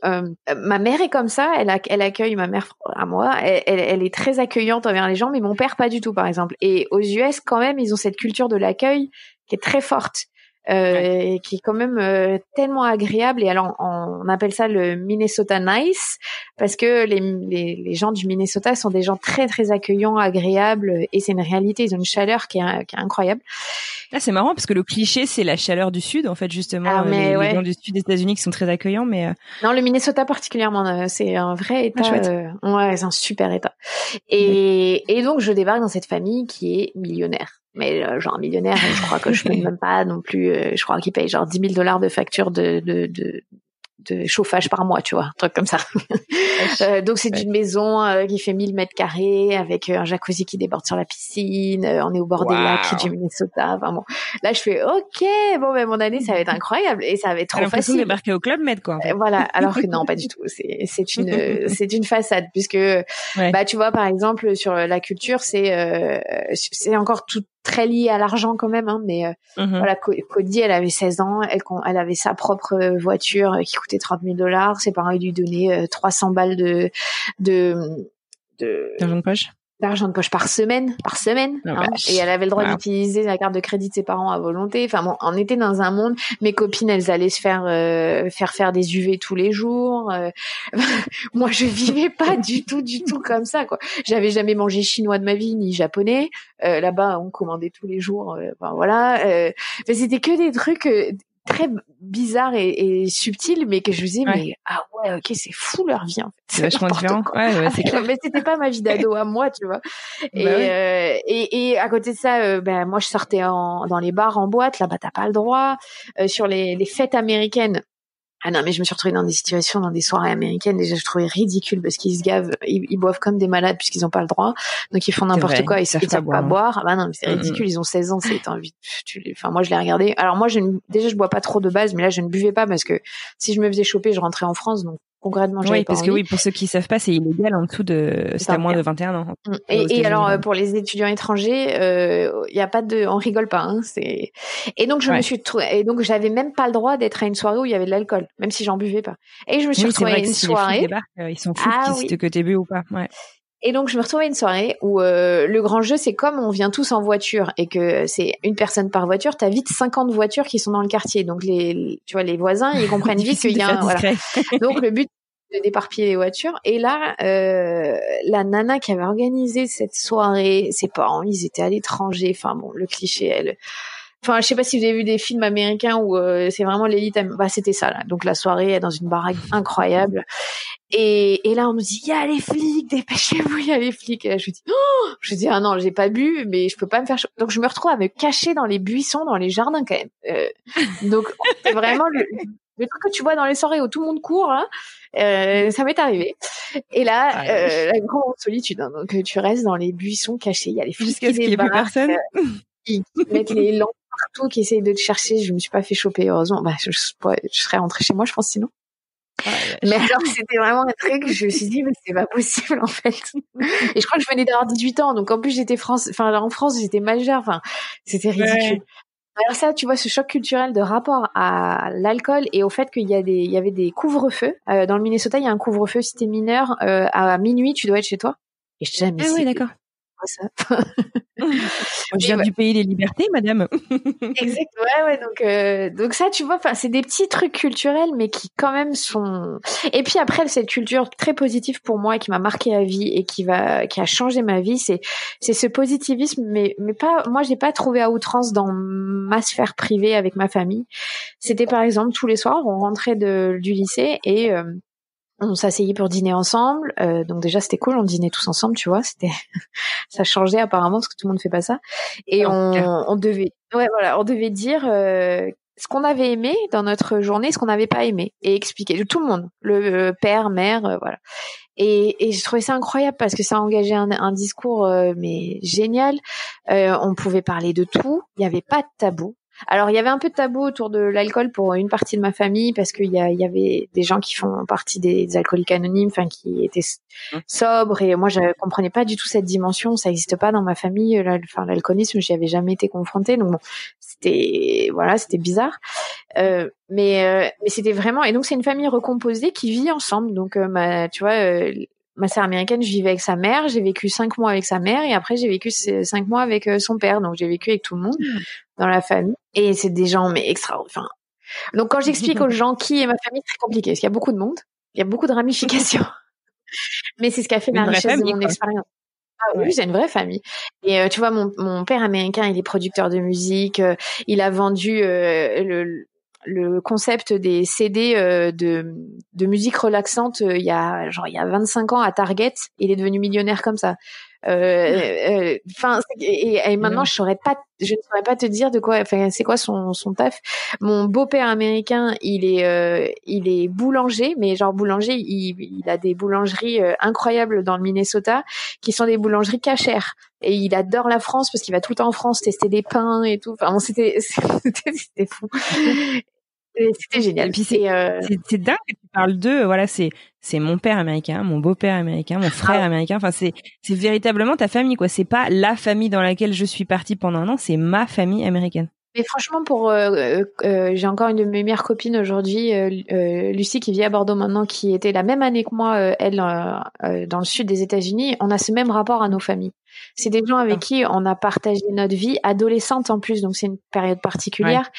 ma mère est comme ça, elle, elle accueille ma mère à moi, elle, elle, est très accueillante envers les gens, mais mon père pas du tout, par exemple. Et aux US, quand même, ils ont cette culture de l'accueil qui est très forte euh, qui est quand même euh, tellement agréable. Et alors, on, appelle ça le Minnesota Nice parce que les, les, les, gens du Minnesota sont des gens très très accueillants, agréables, et c'est une réalité. Ils ont une chaleur qui est, qui est incroyable. Là, c'est marrant parce que le cliché, c'est la chaleur du sud, en fait, justement. Ah, mais les, gens du sud des États-Unis qui sont très accueillants, mais euh, non, le Minnesota particulièrement, c'est un vrai ah, état. ouais, c'est un super état. Et, et donc, je débarque dans cette famille qui est millionnaire mais euh, genre millionnaire, je crois que je paye même pas non plus. Euh, je crois qu'il paye genre 10 000 dollars de facture de, de, de, de chauffage par mois, tu vois, un truc comme ça. euh, donc c'est une maison euh, qui fait 1000 mètres carrés avec euh, un jacuzzi qui déborde sur la piscine. Euh, on est au bord des lacs du Minnesota. Enfin bon, là je fais ok, bon ben mon année ça va être incroyable et ça va être trop facile. débarquer au club Med quoi. voilà, alors que non pas du tout. C'est c'est une c'est une façade puisque bah tu vois par exemple sur la culture c'est c'est encore tout très lié à l'argent quand même, hein, mais euh, mhm. voilà, Cody, elle avait 16 ans, elle, elle avait sa propre voiture qui coûtait 30 000 dollars, ses parents lui donnaient 300 balles de de de d'argent de poche d'argent de poche par semaine, par semaine. Oh, hein, et elle avait le droit d'utiliser la carte de crédit de ses parents à volonté. Enfin bon, on était dans un monde. Mes copines, elles allaient se faire euh, faire faire des UV tous les jours. Euh, moi, je vivais pas du tout, du tout comme ça. quoi. J'avais jamais mangé chinois de ma vie ni japonais. Euh, Là-bas, on commandait tous les jours. Euh, enfin, voilà. Euh, c'était que des trucs très bizarre et, et subtil, mais que je me disais, mais ah ouais, ok, c'est fou leur vie. En fait. C'est vachement différent. Ouais, ouais, c'est mais c'était pas ma vie d'ado à moi, tu vois. Et, bah euh, et, et à côté de ça, euh, ben moi je sortais en, dans les bars, en boîte. Là-bas, t'as pas le droit. Euh, sur les, les fêtes américaines, Ah non, mais je me suis retrouvée dans des situations, dans des soirées américaines, déjà je trouvais ridicule parce qu'ils se gavent, ils, boivent comme des malades puisqu'ils n'ont pas le droit, donc ils font n'importe quoi, ils savent pas, boire. pas boire. Ah bah non, mais c'est ridicule, ils ont 16 ans, c'est envie. Enfin moi je l'ai regardé. Alors moi je déjà je bois pas trop de base, mais là je ne buvais pas parce que si je me faisais choper, je rentrais en France, donc oui parce que oui pour ceux qui savent pas c'est illégal en dessous de c'est à moins de 21 ans mm. et, et alors pour les étudiants étrangers il euh, y a pas de on rigole pas hein, c'est et donc je me suis et donc j'avais même pas le droit d'être à une soirée où il y avait de l'alcool même si j'en buvais pas et je me suis retrouvée à une soirée euh, ils sont fous ah, oui. que t'es bu ou pas ouais. Et donc je me retrouvais à une soirée où euh, le grand jeu c'est comme on vient tous en voiture et que c'est une personne par voiture, t'as vite 50 voitures qui sont dans le quartier. Donc les tu vois les voisins ils comprennent vite qu'il y a un, voilà. Donc le but d'éparpiller les voitures. Et là, euh, la nana qui avait organisé cette soirée, ses parents, ils étaient à l'étranger. Enfin bon, le cliché, elle. Enfin, je sais pas si vous avez vu des films américains où euh, c'est vraiment l'élite. Bah, c'était ça là. Donc la soirée dans une baraque incroyable. Et, et là, on me dit, il y a les flics, dépêchez-vous, il y a les flics. Et là, je dis, oh je dis, ah non, j'ai pas bu, mais je peux pas me faire. Donc je me retrouve à me cacher dans les buissons, dans les jardins quand même. Euh, donc c'est vraiment le, le truc que tu vois dans les soirées où tout le monde court. Hein, euh, ça m'est arrivé. Et là, ah, euh, la grande solitude. Hein, donc tu restes dans les buissons cachés. Il y a les flics qui débarquent, euh, qui mettent les lampes partout, qui essayent de te chercher. Je me suis pas fait choper, heureusement. Bah, je, je serais rentrée chez moi, je pense, sinon. Ah, mais alors c'était vraiment un truc, je me suis dit mais c'est pas possible en fait. Et je crois que je venais d'avoir 18 ans, donc en plus j'étais France, enfin en France j'étais majeure, enfin c'était ridicule. Alors ça, tu vois, ce choc culturel de rapport à l'alcool et au fait qu'il y a des, il y avait des couvre-feux. Euh, dans le Minnesota, il y a un couvre-feu si t'es mineur euh, à minuit, tu dois être chez toi. Et je jamais. Ah oui, d'accord ça. je viens du pays des libertés, madame. exact. Ouais, ouais. Donc, euh, donc ça, tu vois, enfin, c'est des petits trucs culturels, mais qui quand même sont. Et puis après, cette culture très positive pour moi, qui m'a marqué la vie et qui va, qui a changé ma vie, c'est, c'est ce positivisme, mais, mais pas. Moi, j'ai pas trouvé à outrance dans ma sphère privée avec ma famille. C'était par exemple tous les soirs, on rentrait de, du lycée et euh, on s'asseyait pour dîner ensemble. Euh, donc déjà c'était cool, on dînait tous ensemble, tu vois. C'était ça changeait apparemment parce que tout le monde fait pas ça. Et on, on, devait, ouais voilà, on devait dire euh, ce qu'on avait aimé dans notre journée, ce qu'on n'avait pas aimé, et expliquer tout le monde, le père, mère, euh, voilà. Et, et je trouvais ça incroyable parce que ça engageait un, un discours mais génial. on pouvait parler de tout, il n'y avait pas de tabou. Alors il y avait un peu de tabou autour de l'alcool pour une partie de ma famille parce qu'il y, y, avait des gens qui font partie des, alcooliques anonymes, enfin qui étaient mmh. sobres et moi je comprenais pas du tout cette dimension, ça n'existe pas dans ma famille. Enfin l'alcoolisme, j'y avais jamais été confrontée, donc bon, c'était voilà, c'était bizarre. Euh, mais euh, mais c'était vraiment et donc c'est une famille recomposée qui vit ensemble. Donc euh, ma, tu vois euh, ma sœur américaine, je vivais avec sa mère, j'ai vécu cinq mois avec sa mère et après j'ai vécu cinq mois avec son père. Donc j'ai vécu avec tout le monde mmh. dans la famille. Et c'est des gens, mais extra. Enfin, donc quand j'explique aux gens qui est ma famille, c'est compliqué. Parce qu'il y a beaucoup de monde, il y a beaucoup de ramifications. mais c'est ce qui a fait la richesse de mon expérience. Ah oui, c'est une vraie famille. Et euh, tu vois, mon, mon père américain, il est producteur de musique. Euh, il a vendu euh, le, le concept des CD de, de musique relaxante il y a genre il y a 25 ans à Target. Il est devenu millionnaire comme ça. Euh, euh, enfin, et, et, maintenant, je saurais pas, je ne saurais pas te dire de quoi. Enfin, c'est quoi son son taf Mon beau-père américain, il est euh, il est boulanger, mais genre boulanger, il, il a des boulangeries incroyables dans le Minnesota, qui sont des boulangeries cachères. Et il adore la France parce qu'il va tout le temps en France tester des pains et tout. Enfin, c'était c'était fou. C'était génial. Puis c'est euh... dingue que tu parles d'eux. Voilà, c'est c'est mon père américain, mon beau-père américain, mon frère ah américain. Enfin, c'est c'est véritablement ta famille, quoi. C'est pas la famille dans laquelle je suis partie pendant un an. C'est ma famille américaine. Mais franchement, pour euh, euh, euh, j'ai encore une de mes meilleures copines aujourd'hui, Lucie, qui vit à Bordeaux maintenant, qui était la même année que moi, elle, dans le sud des États-Unis. On a ce même rapport à nos familles. C'est des gens avec ah. qui on a partagé notre vie adolescente en plus, donc c'est une période particulière,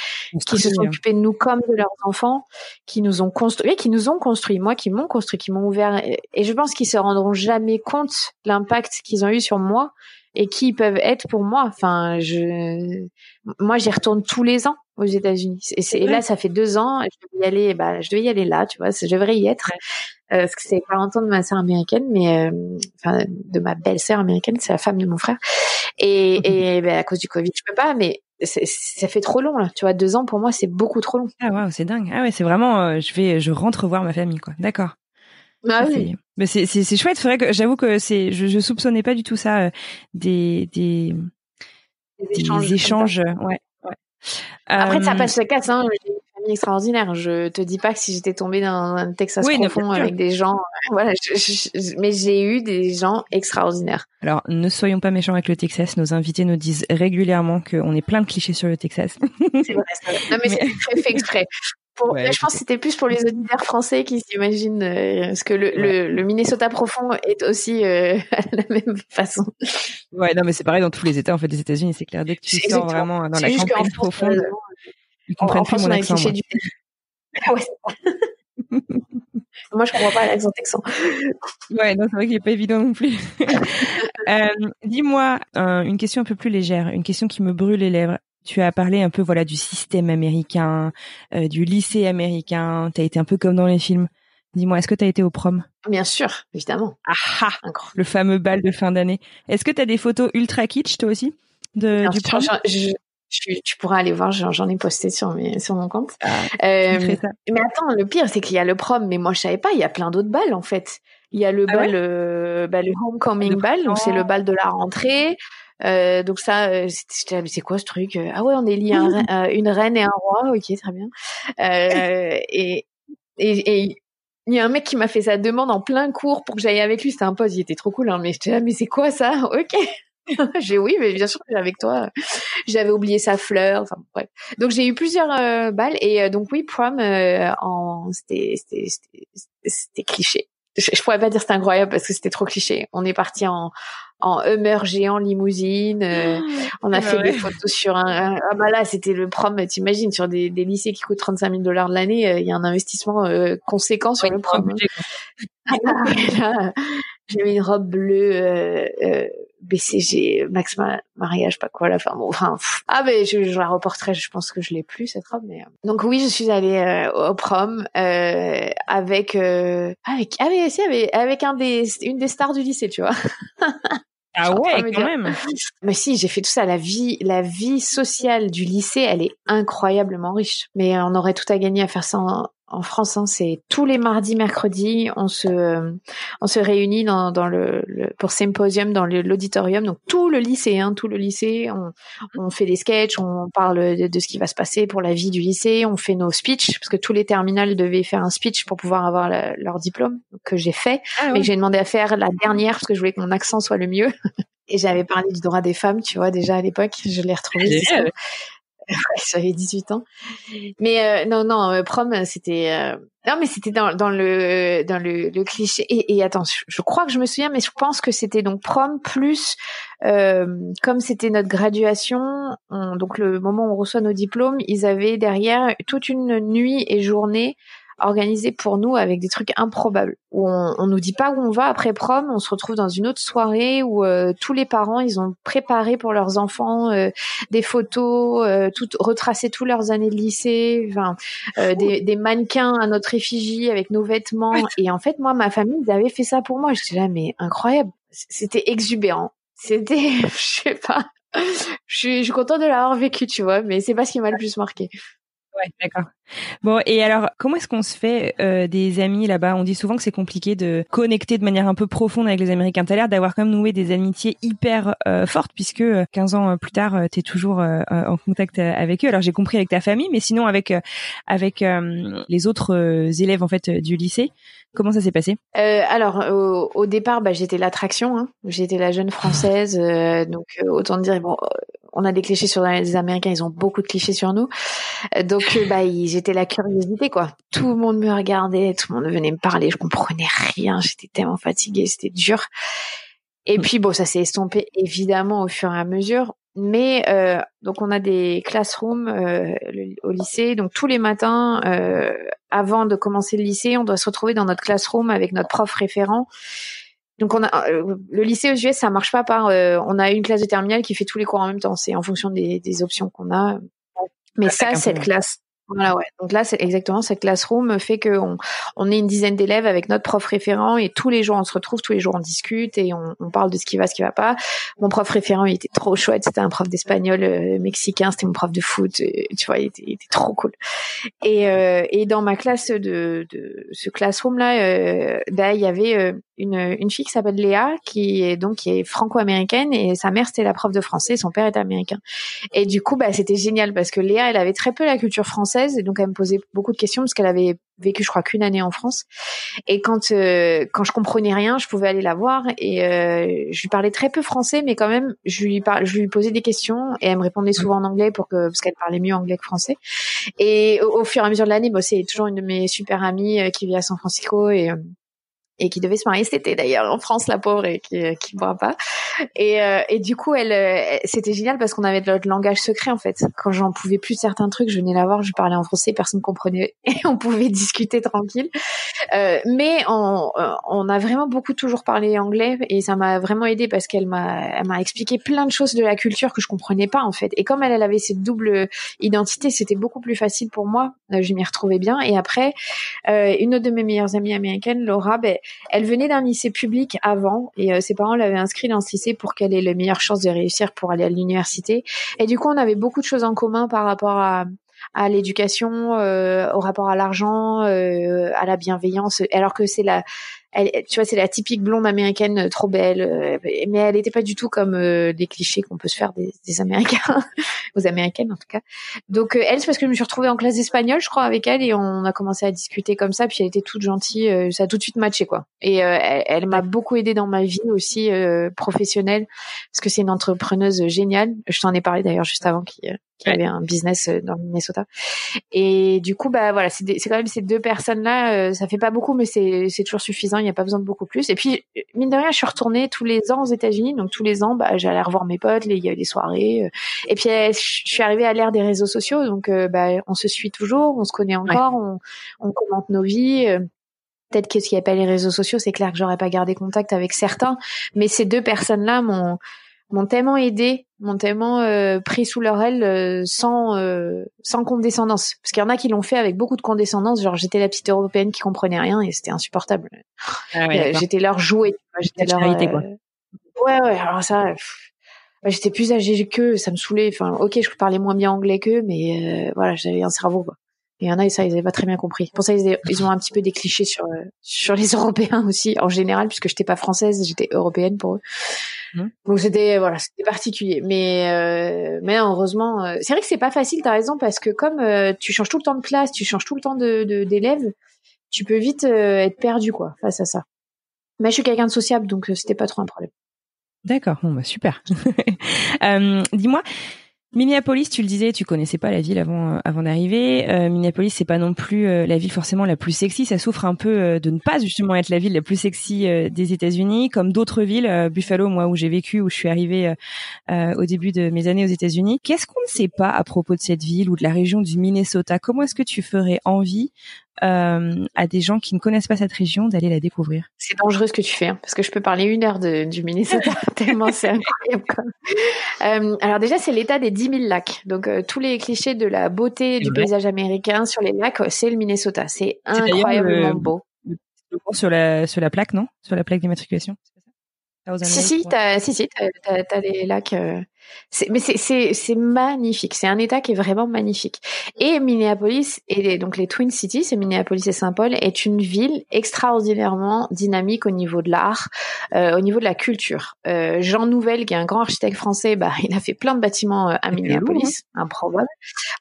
qui se sont occupés de nous comme de leurs enfants, qui nous ont construit, qui nous ont construit, moi qui m'ont construit, qui m'ont ouvert, et je pense qu'ils se rendront jamais compte l'impact qu'ils ont eu sur moi et qui peuvent être pour moi. Enfin, je, moi, j'y retourne tous les ans aux États-Unis. Et, là, ça fait deux ans. Je devais y aller. Bah, je devais y aller là. Tu vois, je devrais y être. Euh, parce que c'est 40 ans de ma sœur américaine, mais euh, enfin de ma belle-sœur américaine, c'est la femme de mon frère. Et, et bah, à cause du Covid, je peux pas. Mais ça fait trop long là. Tu vois, deux ans pour moi c'est beaucoup trop long. Ah ouais, c'est dingue. Ah ouais, c'est vraiment, euh, je vais, je rentre voir ma famille quoi. D'accord. Ah oui. Mais c'est c'est chouette. C'est vrai que j'avoue que c'est, je, je soupçonnais pas du tout ça euh, des des des échanges. échanges ouais. ouais. Après, ça passe le casse. Hein extraordinaire. Je te dis pas que si j'étais tombée dans un Texas profond avec des gens, voilà, mais j'ai eu des gens extraordinaires. Alors, ne soyons pas méchants avec le Texas. Nos invités nous disent régulièrement qu'on est plein de clichés sur le Texas. C'est vrai. Ça. Non, mais, c'est très fait exprès. Je pense que c'était plus pour les auditeurs français qui s'imaginent euh, ce que le, le, Minnesota profond est aussi euh, à la même façon. Ouais, non, mais c'est pareil dans tous les États en fait des États-Unis. C'est clair dès que tu sors vraiment dans la campagne profonde. Euh, ils comprennent plus mon accent. Du... Ah ouais. moi, je comprends pas l'accent texan. Ouais, non, c'est vrai qu'il est pas évident non plus. Dis-moi une question un peu plus légère, une question qui me brûle les lèvres. Tu as parlé un peu, voilà, du système américain, euh, du lycée américain. Tu as été un peu comme dans les films. Dis-moi, est-ce que tu as été au prom? Bien sûr, évidemment. Ah, Le fameux bal de fin d'année. Est-ce que tu as des photos ultra kitsch, toi aussi, de, du prom? tu, pourras aller voir, j'en ai posté sur, mes, sur mon compte. Ah, euh, mais attends, le pire, c'est qu'il y a le prom, mais moi je savais pas, il y a plein d'autres balles en fait. Il y a le ah bal, euh, bah, le homecoming ball, donc c'est le bal de la rentrée. Euh, donc ça, euh, c'est quoi ce truc Ah ouais, on élit un, une reine et un roi, ok, très bien. et, et, et il y a un mec qui m'a fait sa demande en plein cours pour que j'aille avec lui. C'était un pote, il était trop cool, hein, mais j'étais là, mais c'est quoi ça? Ok. j'ai oui, mais bien sûr avec toi. J'avais oublié sa fleur. Enfin bref. Donc j'ai eu plusieurs euh, balles et euh, donc oui, prom euh, en c'était c'était cliché. Je, je, pourrais pas dire c'était incroyable parce que c'était trop cliché. On est parti en en Hummer géant limousine. Ah, on a bah fait des photos sur un, ah bah là c'était le prom. T'imagines sur des, des lycées qui coûtent 35 000 dollars de l'année, il y a un investissement conséquent sur le prom. Hein. J'ai mis une robe bleue BCG, Max Mariage, pas quoi, la fin. Bon, enfin, ah ben je, je, la reporterai. Je pense que je l'ai plus cette robe, mais euh. donc oui, je suis allée euh, au prom euh, avec avec ah mais si avec, avec un des une des stars du lycée, tu vois. Ah ouais, quand même. Mais si, j'ai fait tout ça. La vie, la vie sociale du lycée, elle est incroyablement riche. Mais on aurait tout à gagner à faire ça en, en France, hein, c'est tous les mardis, mercredis, on se on se réunit dans, dans le, pour symposium dans l'auditorium. Donc tout le lycée, hein, tout le lycée, on, on fait des sketchs, on parle de, ce qui va se passer pour la vie du lycée, on fait nos speeches parce que tous les terminales devaient faire un speech pour pouvoir avoir leur diplôme que j'ai fait, ah mais j'ai demandé à faire la dernière parce que je voulais que mon accent soit le mieux. Et j'avais parlé du droit des femmes, tu vois, déjà à l'époque, je l'ai retrouvé. j'avais 18 ans. Mais euh, non, non, euh, prom, c'était euh, non, mais c'était dans, le dans le, le cliché. Et, et, attends, je crois que je me souviens, mais je pense que c'était donc prom plus comme c'était notre graduation, donc le moment où on reçoit nos diplômes, ils avaient derrière toute une nuit et journée organisé pour nous avec des trucs improbables. Où on, on nous dit pas où on va après prom, on se retrouve dans une autre soirée où euh, tous les parents ils ont préparé pour leurs enfants euh, des photos, euh, tout retracé tous leurs années de lycée, enfin des, des, mannequins à notre effigie avec nos vêtements. Et en fait moi ma famille ils avaient fait ça pour moi. J'étais là mais incroyable. C'était exubérant. C'était je sais pas. Je suis, je suis contente de l'avoir vécu, tu vois, mais c'est pas ce qui m'a le plus marqué. Ouais, d'accord. Bon, et alors, comment est-ce qu'on se fait euh, des amis là-bas? On dit souvent que c'est compliqué de connecter de manière un peu profonde avec les Américains. T'as l'air d'avoir quand même noué des amitiés hyper euh, fortes, puisque 15 euh, ans plus tard, tu es toujours en contact avec eux. Alors, j'ai compris avec ta famille, mais sinon avec avec les autres élèves en fait du lycée. Comment ça s'est passé? Alors, au, départ, bah, j'étais l'attraction. Hein. J'étais la jeune française, donc autant dire bon on a des clichés sur les Américains, ils ont beaucoup de clichés sur nous. Donc, euh, bah, j'étais la curiosité, quoi. Tout le monde me regardait, tout le monde venait me parler, je comprenais rien, j'étais tellement fatiguée, c'était dur. Et puis, bon, ça s'est estompé évidemment au fur et à mesure. Mais euh, donc on a des classrooms euh, au lycée, donc tous les matins avant de commencer le lycée, on doit se retrouver dans notre classroom avec notre prof référent donc on a euh, le lycée aux US, ça marche pas par. Euh, on a une classe de terminale qui fait tous les cours en même temps. C'est en fonction des, options qu'on a. Mais ça, cette classe, Donc là, c'est exactement cette classroom fait qu'on on est une dizaine d'élèves avec notre prof référent et tous les jours on se retrouve, tous les jours on discute et on, on parle de ce qui va, ce qui va pas. Mon prof référent, il était trop chouette. C'était un prof d'espagnol euh, mexicain. C'était mon prof de foot. tu vois, il était, il était, trop cool. Et, euh, et dans ma classe de, de ce classroom là, euh, bah, il y avait euh, une, une fille qui s'appelle Léa qui est donc qui est franco-américaine et sa mère c'était la prof de français, son père était américain. Et du coup, bah c'était génial parce que Léa, elle avait très peu la culture française et donc elle me posait beaucoup de questions parce qu'elle avait vécu je crois qu'une année en France et quand euh, quand je comprenais rien je pouvais aller la voir et euh, je lui parlais très peu français mais quand même je lui par... je lui posais des questions et elle me répondait souvent en anglais pour que parce qu'elle parlait mieux anglais que français et au, fur et à mesure de l'année bah, c'est toujours une de mes super amies euh, qui vit à San Francisco et et qui devait se marier cet été d'ailleurs en France la pauvre et qui qui boit pas. Et euh, et du coup elle, euh, c'était génial parce qu'on avait notre langage secret en fait. Quand j'en pouvais plus certains trucs je venais la voir je parlais en français personne comprenait et on pouvait discuter tranquille. Euh, mais on on a vraiment beaucoup toujours parlé anglais et ça m'a vraiment aidé parce qu'elle m'a elle m'a expliqué plein de choses de la culture que je comprenais pas en fait. Et comme elle elle avait cette double identité c'était beaucoup plus facile pour moi. Je m'y retrouvais bien. Et après une autre de mes meilleures amies américaines Laura ben elle venait d'un lycée public avant et euh, ses parents l'avaient inscrite dans ce lycée pour qu'elle ait les meilleures chances de réussir pour aller à l'université. Et du coup, on avait beaucoup de choses en commun par rapport à l'éducation, euh, au rapport à l'argent, euh, à la bienveillance, alors que c'est la elle, tu vois, c'est la typique blonde américaine euh, trop belle, euh, mais elle n'était pas du tout comme euh, des clichés qu'on peut se faire des, des Américains, aux Américaines en tout cas. Donc elle, c'est parce que je me suis retrouvée en classe d'espagnol, je crois, avec elle, et on a commencé à discuter comme ça. Puis elle était toute gentille, ça a tout de suite matché quoi. Et elle, elle m'a beaucoup aidée dans ma vie aussi professionnelle, parce que c'est une entrepreneuse géniale. Je t'en ai parlé d'ailleurs juste avant, qui, qui avait un business dans le Minnesota. Et du coup, bah voilà, c'est quand même ces deux personnes là. ça fait pas beaucoup, mais c'est toujours suffisant il n'y a pas besoin de beaucoup plus. Et puis, mine de rien, je suis retournée tous les ans aux États-Unis, donc tous les ans, bah, j'allais revoir mes potes, il y des soirées. Euh. Et puis, je suis arrivée à l'ère des réseaux sociaux, donc euh, bah, on se suit toujours, on se connaît encore, on, on, commente nos vies. Euh. Peut-être que ce qui pas les réseaux sociaux, c'est clair que j'aurais pas gardé contact avec certains, mais ces deux personnes-là m'ont m'ont tellement aidé, m'ont tellement euh, pris sous leur aile euh, sans euh, sans condescendance. Parce qu'il y en a qui l'ont fait avec beaucoup de condescendance. Genre j'étais la petite européenne qui comprenait rien et c'était insupportable. Ah j'étais leur jouet. J'étais leur. Quoi. Ouais ouais. Alors ça. J'étais plus âgée qu'eux, ça me saoulait. Enfin, ok, je parlais moins bien anglais qu'eux, mais voilà, j'avais un cerveau. Quoi. Et il y en a, ça, ils n'avaient pas très bien compris. Pour ça, ils, ils ont un petit peu des clichés sur sur les Européens aussi, en général, puisque j'étais pas française, j'étais européenne pour eux. Mmh. Donc c'était voilà, c'était particulier. Mais euh, mais heureusement, euh, c'est vrai que c'est pas facile. T'as raison parce que comme euh, tu changes tout le temps de classe, tu changes tout le temps de d'élèves, tu peux vite être perdu quoi face à ça. Mais je suis quelqu'un de sociable, donc c'était pas trop un problème. D'accord, bon bah super. Dis-moi, Minneapolis, tu le disais, tu connaissais pas la ville avant euh, avant d'arriver. Euh, Minneapolis, c'est pas non plus euh, la ville forcément la plus sexy. Ça souffre un peu de ne pas justement être la ville la plus sexy des États-Unis, comme d'autres villes. Buffalo, moi, où j'ai vécu, où je suis arrivée au début de mes années aux États-Unis. Qu'est-ce qu'on ne sait pas à propos de cette ville ou de la région du Minnesota? Comment est-ce que tu ferais envie euh, à des gens qui ne connaissent pas cette région d'aller la découvrir. C'est dangereux ce que tu fais, hein, parce que je peux parler une heure de, du Minnesota, tellement c'est incroyable. Euh, alors déjà, c'est l'état des 10 000 lacs. Donc euh, tous les clichés de la beauté du paysage américain sur les lacs, c'est le Minnesota. C'est incroyablement beau. Sur la, sur la plaque, non? Sur la plaque d'immatriculation? Si, si, t'as, si, si, t'as, t'as, les lacs. Euh, c'est, mais c'est, c'est, c'est magnifique. C'est un État qui est vraiment magnifique. Et Minneapolis, et donc les Twin Cities, c'est Minneapolis et Saint-Paul, est une ville extraordinairement dynamique au niveau de l'art, euh, au niveau de la culture. Euh, Jean Nouvel, qui est un grand architecte français, bah, il a fait plein de bâtiments euh, à Minneapolis, hein. improbable.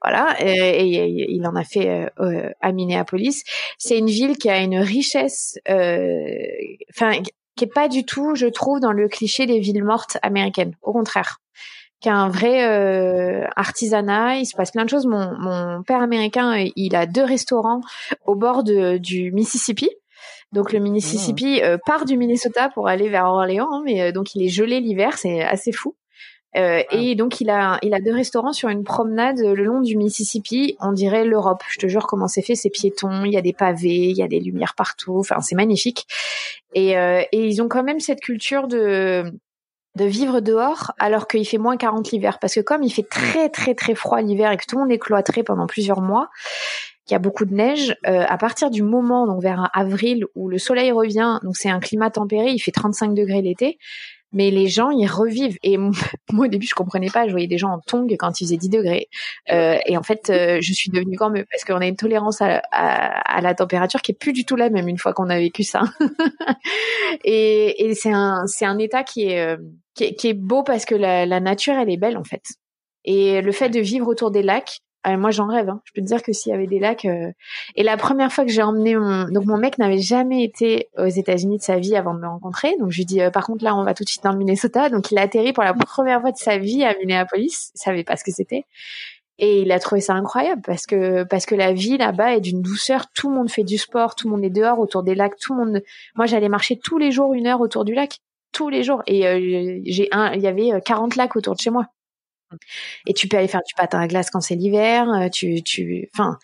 Voilà, et, il en a fait euh, à Minneapolis. C'est une ville qui a une richesse, enfin qui est pas du tout, je trouve, dans le cliché des villes mortes américaines. Au contraire, qui a un vrai euh, artisanat. Il se passe plein de choses. Mon, mon père américain, il a deux restaurants au bord de, du Mississippi. Donc le Mississippi euh, part du Minnesota pour aller vers Orléans, hein, mais euh, donc il est gelé l'hiver, c'est assez fou. Euh, ah. Et donc il a il a deux restaurants sur une promenade le long du Mississippi. On dirait l'Europe. Je te jure comment c'est fait. C'est piéton. Il y a des pavés, il y a des lumières partout. Enfin c'est magnifique. Et, euh, et ils ont quand même cette culture de de vivre dehors alors qu'il fait moins 40 l'hiver. Parce que comme il fait très très très froid l'hiver et que tout le monde est cloîtré pendant plusieurs mois, qu'il y a beaucoup de neige, euh, à partir du moment, donc vers avril, où le soleil revient, donc c'est un climat tempéré, il fait 35 degrés l'été, mais les gens ils revivent. Et moi au début je comprenais pas. Je voyais des gens en tongs quand il faisait 10 degrés. Euh, et en fait euh, je suis devenue quand même parce qu'on a une tolérance à, à, la température qui est plus du tout la même une fois qu'on a vécu ça. Et, et c'est un c'est un état qui est, euh, qui est, qui est beau parce que la, la nature elle est belle en fait. Et le fait de vivre autour des lacs ah, moi, j'en rêve. Hein. Je peux te dire que s'il y avait des lacs. Euh, et la première fois que j'ai emmené mon, donc mon mec n'avait jamais été aux États-Unis de sa vie avant de me rencontrer. Donc je lui dis, euh, par contre là, on va tout de suite dans le Minnesota. Donc il a atterri pour la première fois de sa vie à Minneapolis. Il savait pas ce que c'était. Et il a trouvé ça incroyable parce que parce que la vie là-bas est d'une douceur. Tout le monde fait du sport, tout le monde est dehors autour des lacs. Tout le monde. Moi, j'allais marcher tous les jours une heure autour du lac, tous les jours. Et euh, j'ai un, il y avait 40 lacs autour de chez moi. Et tu peux aller faire du patin à glace quand c'est l'hiver. Euh, tu, tu, enfin,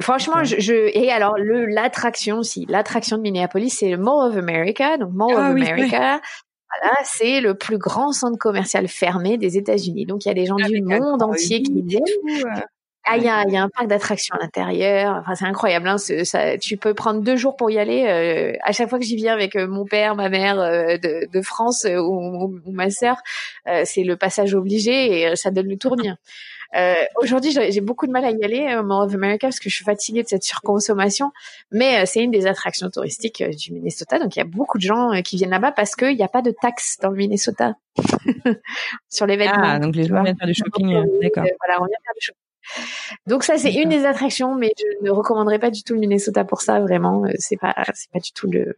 franchement, je, je, et alors le l'attraction aussi, l'attraction de Minneapolis, c'est le Mall of America. Donc Mall of ah America. Voilà, c'est le plus grand centre commercial fermé des États-Unis. Donc il y a des gens du monde entier qui viennent. Ah, il y a, y a un parc d'attractions à l'intérieur. Enfin, c'est incroyable. Hein, ça, tu peux prendre deux jours pour y aller. Euh, à chaque fois que j'y viens avec euh, mon père, ma mère euh, de, de, France ou, ou, ma sœur, c'est le passage obligé et ça donne le tournis. Euh, Aujourd'hui, j'ai beaucoup de mal à y aller au Mall of America parce que je suis fatiguée de cette surconsommation. Mais c'est une des attractions touristiques du Minnesota, donc il y a beaucoup de gens qui viennent là-bas parce qu'il n'y a pas de taxes dans le Minnesota sur les vêtements. Ah, donc les gens viennent faire du shopping, d'accord. voilà, on vient faire du shopping. Donc ça c'est une des attractions, mais je ne recommanderais pas du tout le Minnesota pour ça. Vraiment, euh, c'est pas c'est pas du tout le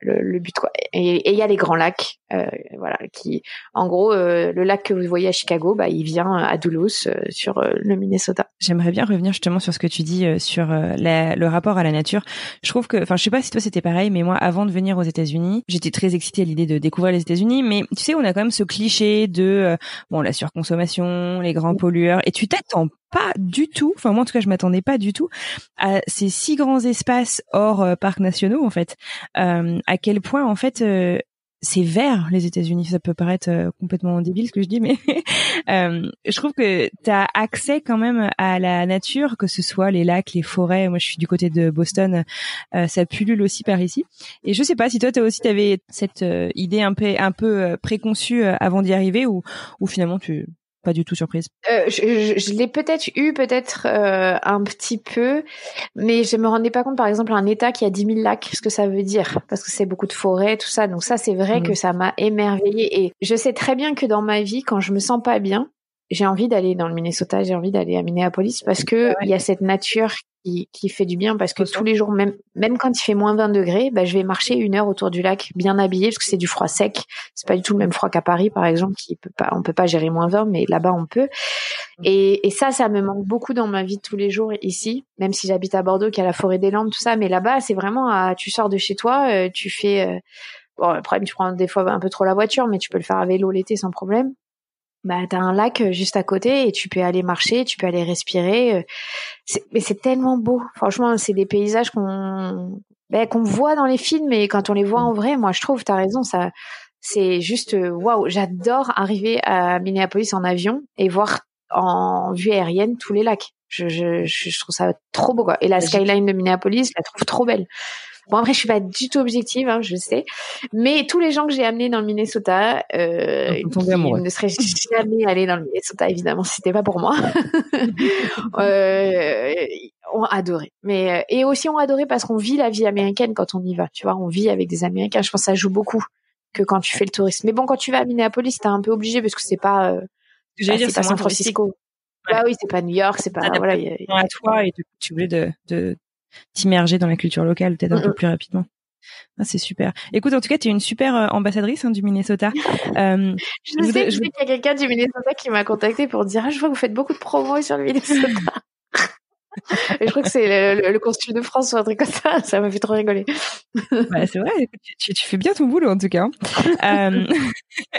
le, le but quoi. Et il y a les grands lacs, euh, voilà, qui, en gros, euh, le lac que vous voyez à Chicago, bah, il vient à Duluth euh, sur euh, le Minnesota. J'aimerais bien revenir justement sur ce que tu dis sur la, le rapport à la nature. Je trouve que, enfin, je sais pas si toi c'était pareil, mais moi, avant de venir aux États-Unis, j'étais très excitée à l'idée de découvrir les États-Unis. Mais tu sais, on a quand même ce cliché de bon la surconsommation, les grands pollueurs, et tu t'attends pas du tout, enfin moi en tout cas je m'attendais pas du tout à ces six grands espaces hors euh, parcs nationaux en fait. Euh, à quel point en fait euh, c'est vert les États-Unis. Ça peut paraître euh, complètement débile ce que je dis, mais je trouve que tu as accès quand même à la nature, que ce soit les lacs, les forêts. Moi, je suis du côté de Boston, ça pullule aussi par ici. Et je sais pas si toi, as aussi t'avais cette idée un peu un peu préconçue avant d'y arriver, ou ou finalement tu pas du tout surprise euh, Je, je, l'ai peut-être eu, peut-être euh, un petit peu, mais je me rendais pas compte, par exemple, un État qui a 10 000 lacs, ce que ça veut dire, parce que c'est beaucoup de forêts, tout ça. Donc ça, c'est vrai que ça m'a émerveillée. Et je sais très bien que dans ma vie, quand je me sens pas bien, j'ai envie d'aller dans le Minnesota, j'ai envie d'aller à Minneapolis parce que il y a cette nature qui, qui fait du bien parce que tous les jours, même même quand il fait moins 20 degrés, bah, je vais marcher une heure autour du lac bien habillé parce que c'est du froid sec. C'est pas du tout le même froid qu'à Paris, par exemple, qui peut pas, on peut pas gérer moins 20, mais là-bas on peut. Mmh. Et, et ça, ça me manque beaucoup dans ma vie de tous les jours ici, même si j'habite à Bordeaux, qui a la forêt des Landes, tout ça. Mais là-bas, c'est vraiment, à, tu sors de chez toi, euh, tu fais. Euh, bon, le problème, tu prends des fois un peu trop la voiture, mais tu peux le faire à vélo l'été sans problème bah t'as un lac euh, juste à côté et tu peux aller marcher, tu peux aller respirer. Euh, mais c'est tellement beau. Franchement, c'est des paysages qu'on ben, qu'on voit dans les films, mais quand on les voit en vrai, moi je trouve, t'as raison, ça c'est juste euh, waouh. J'adore arriver à Minneapolis en avion et voir en vue aérienne tous les lacs. Je, je, je trouve ça trop beau quoi. Et la skyline de Minneapolis, je la trouve trop belle. Bon après je suis pas du tout objective, hein, je sais, mais tous les gens que j'ai amenés dans le Minnesota, euh, qui ne seraient jamais allés dans le Minnesota évidemment, si c'était pas pour moi, euh, ont adoré. Mais euh, et aussi ont adoré parce qu'on vit la vie américaine quand on y va. Tu vois, on vit avec des Américains. Je pense que ça joue beaucoup que quand tu fais le tourisme. Mais bon, quand tu vas à Minneapolis, t'es un peu obligé parce que c'est pas. Euh, bah, c'est pas San Francisco. Bah oui, c'est pas New York, c'est pas voilà. Y a, à toi et tu voulais de, de t'immerger dans la culture locale peut-être un peu plus rapidement. Ah, c'est super. Écoute, en tout cas, tu es une super euh, ambassadrice hein, du Minnesota. Euh, je, sais, qu'il y a quelqu'un du Minnesota qui m'a contacté pour dire ah, je vois que vous faites beaucoup de promos sur le Minnesota. Et je crois que c'est le, le, consul de France ou un truc comme ça. Ça m'a fait trop rigoler. Bah, c'est vrai. Tu, tu, fais bien ton boulot en tout cas. Hein. euh,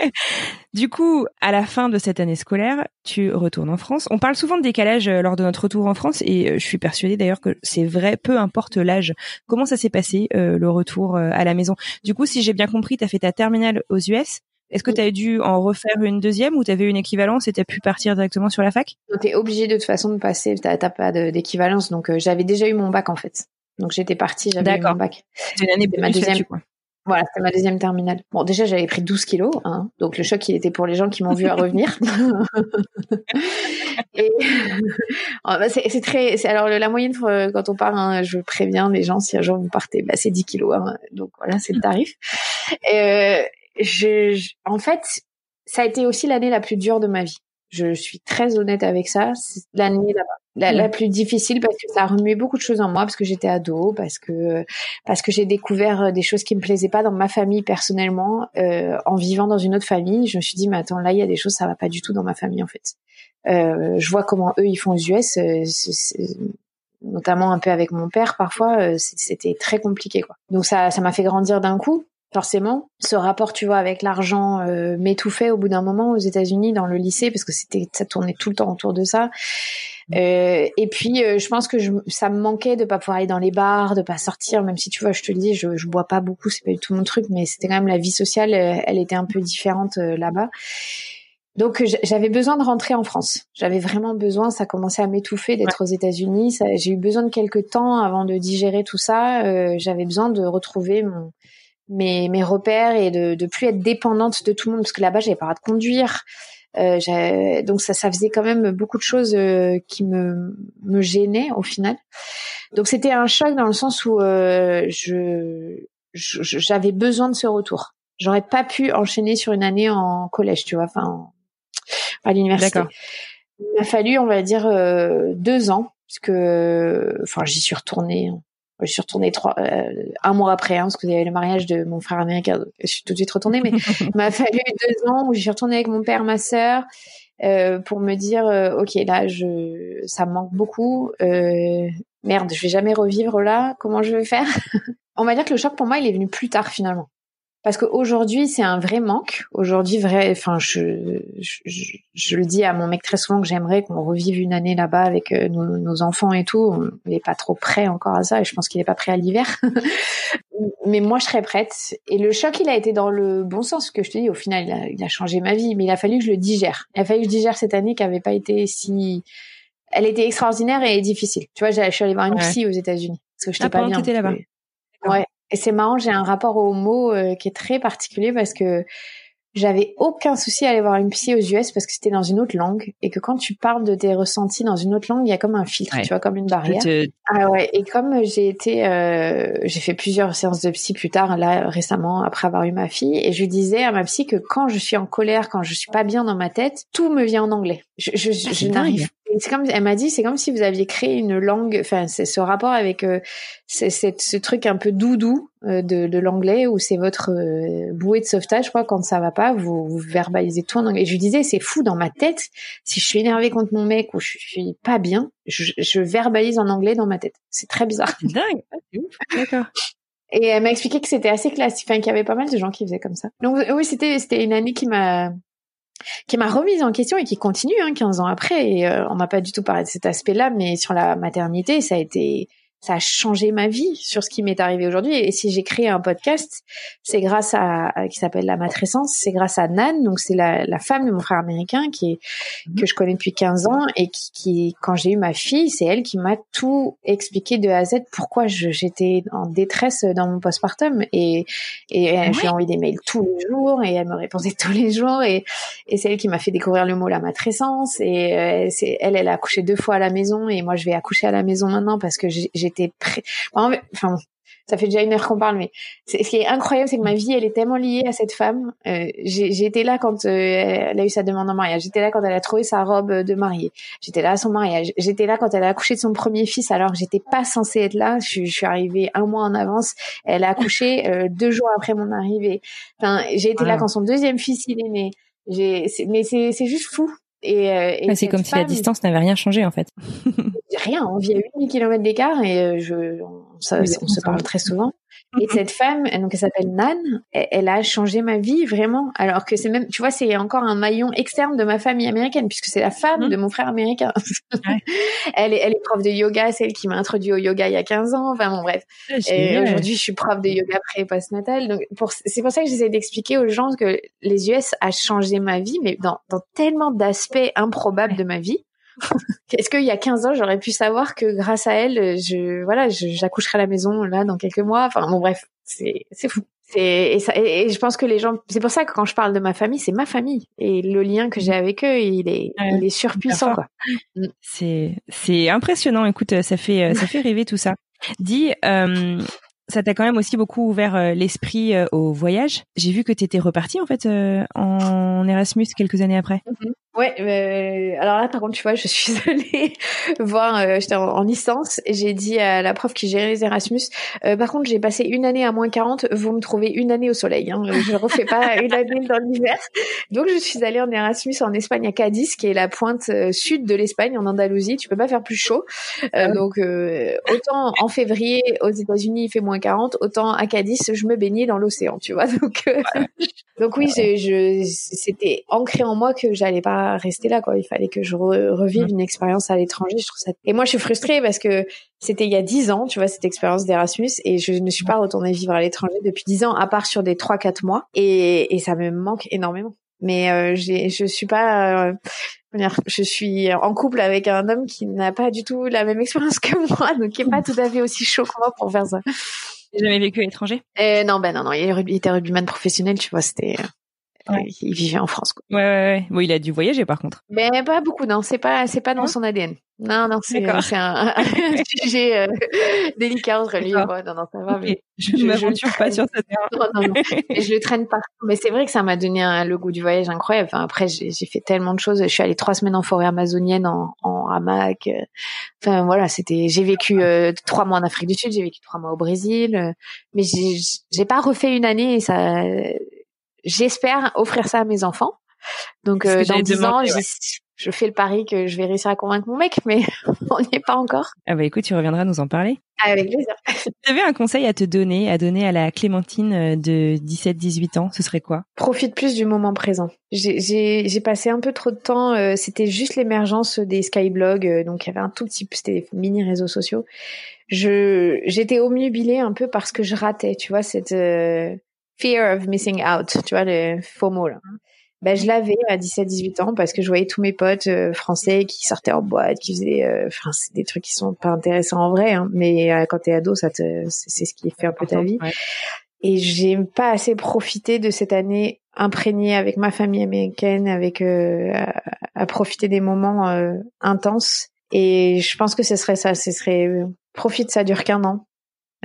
du coup, à la fin de cette année scolaire, tu retournes en France. On parle souvent de décalage euh, lors de notre retour en France et euh, je suis persuadée d'ailleurs que c'est vrai, peu importe l'âge. Comment ça s'est passé euh, le retour à la maison? Du coup, si j'ai bien compris, tu as fait ta terminale aux US Est-ce que tu as dû en refaire une deuxième ou tu avais une équivalence et tu as pu partir directement sur la fac? Tu es obligé de toute façon de passer, tu n'as pas d'équivalence. Donc euh, j'avais déjà eu mon bac en fait. Donc j'étais partie, j'avais eu mon bac. C'est une année ma deuxième. Quoi. Voilà, c'était ma deuxième terminale. Bon, déjà, j'avais pris 12 kilos, hein, donc le choc, il était pour les gens qui m'ont vu à revenir. et oh, bah, c'est très, alors la moyenne euh, quand on part, hein, je préviens les gens si un jour vous partez, bah, c'est 10 kilos, hein, donc voilà, c'est le tarif. Et, euh, je, en fait, ça a été aussi l'année la plus dure de ma vie. Je suis très honnête avec ça. C'est l'année. La, la, plus difficile parce que ça a remué beaucoup de choses en moi parce que j'étais ado parce que parce que j'ai découvert euh, des choses qui me plaisaient pas dans ma famille personnellement euh, en vivant dans une autre famille je me suis dit mais attends là il y a des choses ça va pas du tout dans ma famille en fait euh, je vois comment eux ils font aux US euh, notamment un peu avec mon père parfois euh, c'était très compliqué quoi donc ça ça m'a fait grandir d'un coup forcément ce rapport tu vois avec l'argent euh, m'étouffait au bout d'un moment aux États-Unis dans le lycée parce que c'était ça tournait tout le temps autour de ça mmh. euh, et puis euh, je pense que je, ça me manquait de pas pouvoir aller dans les bars de pas sortir même si tu vois je te le dis je, je bois pas beaucoup c'est pas du tout mon truc mais c'était quand même la vie sociale euh, elle était un peu différente euh, là-bas donc j'avais besoin de rentrer en France. J'avais vraiment besoin, ça commençait à m'étouffer d'être aux États-Unis. J'ai eu besoin de quelques temps avant de digérer tout ça. Euh, j'avais besoin de retrouver mon, mes, mes repères et de, de plus être dépendante de tout le monde parce que là-bas j'avais pas le droit de conduire. Euh, donc ça, ça faisait quand même beaucoup de choses euh, qui me, me gênaient au final. Donc c'était un choc dans le sens où euh, je, j'avais besoin de ce retour. J'aurais pas pu enchaîner sur une année en collège, tu vois, enfin à l'université. Il m'a fallu, on va dire, euh, deux ans, parce que, enfin, j'y suis retournée je suis retournée trois, euh, un mois après, hein, parce que y le mariage de mon frère américain. Donc je suis tout de suite retournée, mais il m'a fallu deux ans où je suis retournée avec mon père, ma sœur, euh, pour me dire, euh, ok, là, je, ça me manque beaucoup. Euh, merde, je vais jamais revivre là. Comment je vais faire? On va dire que le choc pour moi, il est venu plus tard finalement parce qu'aujourd'hui c'est un vrai manque. Aujourd'hui, vrai, enfin, je, je, je, le dis à mon mec très souvent que j'aimerais qu'on revive une année là-bas avec euh, nos, nos, enfants et tout. On n'est pas trop prêt encore à ça et je pense qu'il n'est pas prêt à l'hiver. mais moi, je serais prête. Et le choc, il a été dans le bon sens. que je te dis, au final, il a, il a, changé ma vie, mais il a fallu que je le digère. Il a fallu que je digère cette année qui avait pas été si. Elle était extraordinaire et difficile. Tu vois, je suis allée voir une psy aux États-Unis parce que je ah, pas bien. là-bas. Ouais. Et c'est marrant, j'ai un rapport au mot euh, qui est très particulier parce que j'avais aucun souci à aller voir une psy aux US parce que c'était dans une autre langue et que quand tu parles de tes ressentis dans une autre langue, il y a comme un filtre, tu vois, comme une barrière. Ah ouais. Et comme j'ai été, euh, j'ai fait plusieurs séances de psy plus tard, là récemment après avoir eu ma fille, et je disais à ma psy que quand je suis en colère, quand je suis pas bien dans ma tête, tout me vient en anglais. Je, je, ah, je n'arrive c'est comme elle m'a dit c'est comme si vous aviez créé une langue enfin c'est ce rapport avec euh, c'est ce truc un peu doudou euh, de, de l'anglais où c'est votre euh, bouée de sauvetage quoi quand ça va pas vous, vous verbalisez tout en anglais. Et je lui disais c'est fou dans ma tête si je suis énervée contre mon mec ou je suis pas bien je, je verbalise en anglais dans ma tête. C'est très bizarre. C'est dingue c'est ouf. D'accord. Et elle m'a expliqué que c'était assez classique, enfin qu'il y avait pas mal de gens qui faisaient comme ça. Donc oui, c'était c'était une année qui m'a qui m'a remise en question et qui continue hein, 15 ans après. Et euh, on n'a pas du tout parlé de cet aspect-là, mais sur la maternité, ça a été ça a changé ma vie sur ce qui m'est arrivé aujourd'hui. Et si j'ai créé un podcast, c'est grâce à, qui s'appelle La Matrescence, c'est grâce à Nan, donc c'est la, la, femme de mon frère américain qui est mhm. que je connais depuis 15 ans et qui, qui quand j'ai eu ma fille, c'est elle qui m'a tout expliqué de A à Z pourquoi j'étais en détresse dans mon postpartum et et je lui ai envoyé des mails tous les jours et elle me répondait tous les jours et et c'est elle qui m'a fait découvrir le mot la matrescence et euh, c'est elle elle a accouché deux fois à la maison et moi je vais accoucher à la maison maintenant parce que j'ai j'étais Enfin, ça fait déjà une heure qu'on parle, mais ce qui est incroyable, c'est que ma vie, elle est tellement liée à cette femme. Euh, j'ai été là quand euh, elle a eu sa demande en mariage. J'étais là quand elle a trouvé sa robe de mariée. J'étais là à son mariage. J'étais là quand elle a accouché de son premier fils, alors que j'étais pas censée être là. Je, suis arrivée un mois en avance. Elle a accouché euh, deux jours après mon arrivée. Enfin, j'ai été là quand son deuxième fils il est né. Mais c'est juste fou. Et, et c'est comme si la distance n'avait rien changé en fait. rien, on vit à 8000 km d'écart et euh, je, on, se parle très souvent. Et cette femme, donc elle s'appelle Nan, elle, a changé ma vie vraiment. Alors que c'est même, tu vois, c'est encore un maillon externe de ma famille américaine puisque c'est la femme de mon frère américain. elle est, elle est prof de yoga, c'est elle qui m'a introduit au yoga il y a 15 ans. Enfin bon, bref. Ah, et aujourd'hui, je suis prof de yoga pré et post-natal. Donc c'est pour ça que j'essaie d'expliquer aux gens que les US a changé ma vie, mais dans, dans tellement d'aspects improbables de ma vie. Est-ce qu'il y a 15 ans, j'aurais pu savoir que grâce à elle, je voilà, j'accoucherai à la maison là dans quelques mois. Enfin bon, bref, c'est c'est fou. Et, et, et, je pense que les gens, c'est pour ça que quand je parle de ma famille, c'est ma famille et le lien que j'ai avec eux, il est, il est surpuissant. Quoi. Mm. C'est, c'est impressionnant. Écoute, ça fait, ça fait rêver tout ça. Dis, euh, ça t'a quand même aussi beaucoup ouvert euh, l'esprit euh, au voyage. J'ai vu que tu étais reparti en fait euh, en Erasmus quelques années après. Mm-hmm. Ouais, alors là par contre tu vois, je suis allée voir, j'étais en, licence et j'ai dit à la prof qui gérait les Erasmus, par contre j'ai passé une année à moins 40, vous me trouvez une année au soleil, hein, je ne refais pas une année dans l'hiver. Donc je suis allée en Erasmus en Espagne à Cadiz, qui est la pointe sud de l'Espagne, en Andalousie. Tu peux pas faire plus chaud. Ah donc autant en février aux États-Unis il fait moins 40, autant à Cadiz, je me baignais dans l'océan, tu vois. Donc, euh, donc oui, je, je c'était ancré en moi que j'allais pas rester là, quoi. Il fallait que je revive une expérience à l'étranger. Je trouve ça. Et moi, je suis frustrée parce que c'était il y a dix ans, tu vois, cette expérience d'Erasmus, et je ne suis pas retournée vivre à l'étranger depuis dix ans, à part sur des trois, quatre mois, et, et ça me manque énormément. Mais euh, j'ai, je suis pas. Euh, je suis en couple avec un homme qui n'a pas du tout la même expérience que moi, donc qui est pas tout à fait aussi chaud que moi pour faire ça. J'ai jamais vécu à l'étranger? Euh, Non, ben non, non. Il était rugbyman professionnel, tu vois. C'était il vivait en France. Quoi. Ouais, ouais, ouais. Bon, il a dû voyager par contre. Mais pas beaucoup, non. C'est pas, c'est pas dans son ADN. Non, non, c'est, c'est un, sujet euh, délicat entre lui et moi. Non, non, ça va. Mais je ne m'aventure pas sur ce terrain. Non, non, non. je le traîne pas. Mais c'est vrai que ça m'a donné un, le goût du voyage incroyable. Enfin, après, j'ai, fait tellement de choses. Je suis allée trois semaines en forêt amazonienne en, en hamac. Enfin, voilà, c'était. J'ai vécu euh, trois mois en Afrique du Sud. J'ai vécu trois mois au Brésil. Mais j'ai, j'ai pas refait une année et ça j'espère offrir ça à mes enfants. Donc euh, dans 10 ans, je fais le pari que je vais réussir à convaincre mon mec, mais on n'y est pas encore. Ah bah écoute, tu reviendras nous en parler. Avec plaisir. tu avais un conseil à te donner, à donner à la Clémentine euh, de 17-18 ans, ce serait quoi? Profite plus du moment présent. J'ai passé un peu trop de temps, euh, c'était juste l'émergence des skyblogs, donc il y avait un tout petit, c'était mini réseaux sociaux. Je j'étais omnubilée un peu parce que je ratais, tu vois, cette fear of missing out, tu vois, le FOMO, là. Ben, je l'avais à 17-18 ans parce que je voyais tous mes potes euh, français qui sortaient en boîte, qui faisaient, euh, enfin, c'est des trucs qui sont pas intéressants en vrai, hein, mais euh, quand t'es ado, ça te, c'est ce qui fait un peu ta vie. Et j'ai pas assez profité de cette année imprégnée avec ma famille américaine, avec à, à, profiter des moments intenses. Et je pense que ce serait ça, ce serait profite, ça dure qu'un an.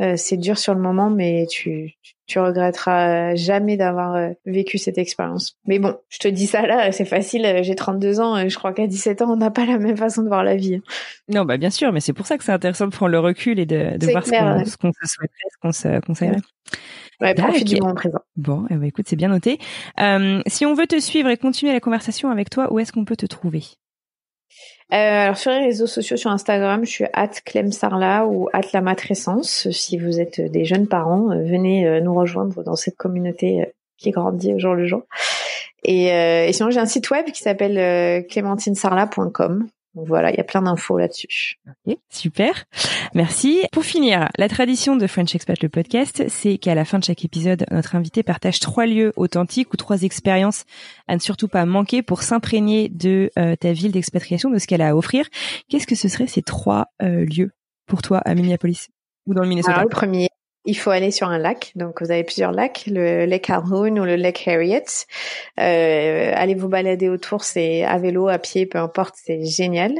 Euh, c'est dur sur le moment, mais tu, tu, regretteras jamais d'avoir euh, vécu cette expérience. Mais bon, je te dis ça là, c'est facile. Euh, j'ai 32 ans, et je crois qu'à 17 ans, on n'a pas la même façon de voir la vie. Non, bah bien sûr, mais c'est pour ça que c'est intéressant de prendre le recul et de, de voir ce qu'on se souhaiterait, ce qu'on se conseillerait. Ouais, profite du moment présent. Bon, eh ben, écoute, c'est bien noté. Euh, si on veut te suivre et continuer la conversation avec toi, où est-ce qu'on peut te trouver? Euh, alors sur les réseaux sociaux, sur Instagram, je suis at Clemsarla ou at la matrescence. Si vous êtes des jeunes parents, euh, venez euh, nous rejoindre dans cette communauté qui grandit au jour le jour. Et, et sinon, j'ai un site web qui s'appelle clémentinesarla.com voilà, il y a plein d'infos là-dessus. super. Merci. Pour finir, la tradition de French Expat le podcast, c'est qu'à la fin de chaque épisode, notre invité partage trois lieux authentiques ou trois expériences à ne surtout pas manquer pour s'imprégner de euh, ta ville d'expatriation, de ce qu'elle a à offrir. Qu'est-ce que ce seraient ces trois euh, lieux pour toi à Minneapolis ou dans le Minnesota? Le premier, il faut aller sur un lac. Donc, vous avez plusieurs lacs, le lac Calhoun ou le lac Harriet. Euh, allez vous balader autour, c'est à vélo, à pied, peu importe, c'est génial.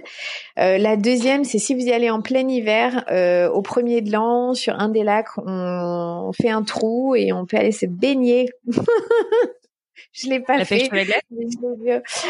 Euh, la deuxième, c'est si vous y allez en plein hiver, euh, au premier de l'an, sur un des lacs, on, fait un trou et on peut aller se baigner. je l'ai pas la fait. Pêche sous la glace.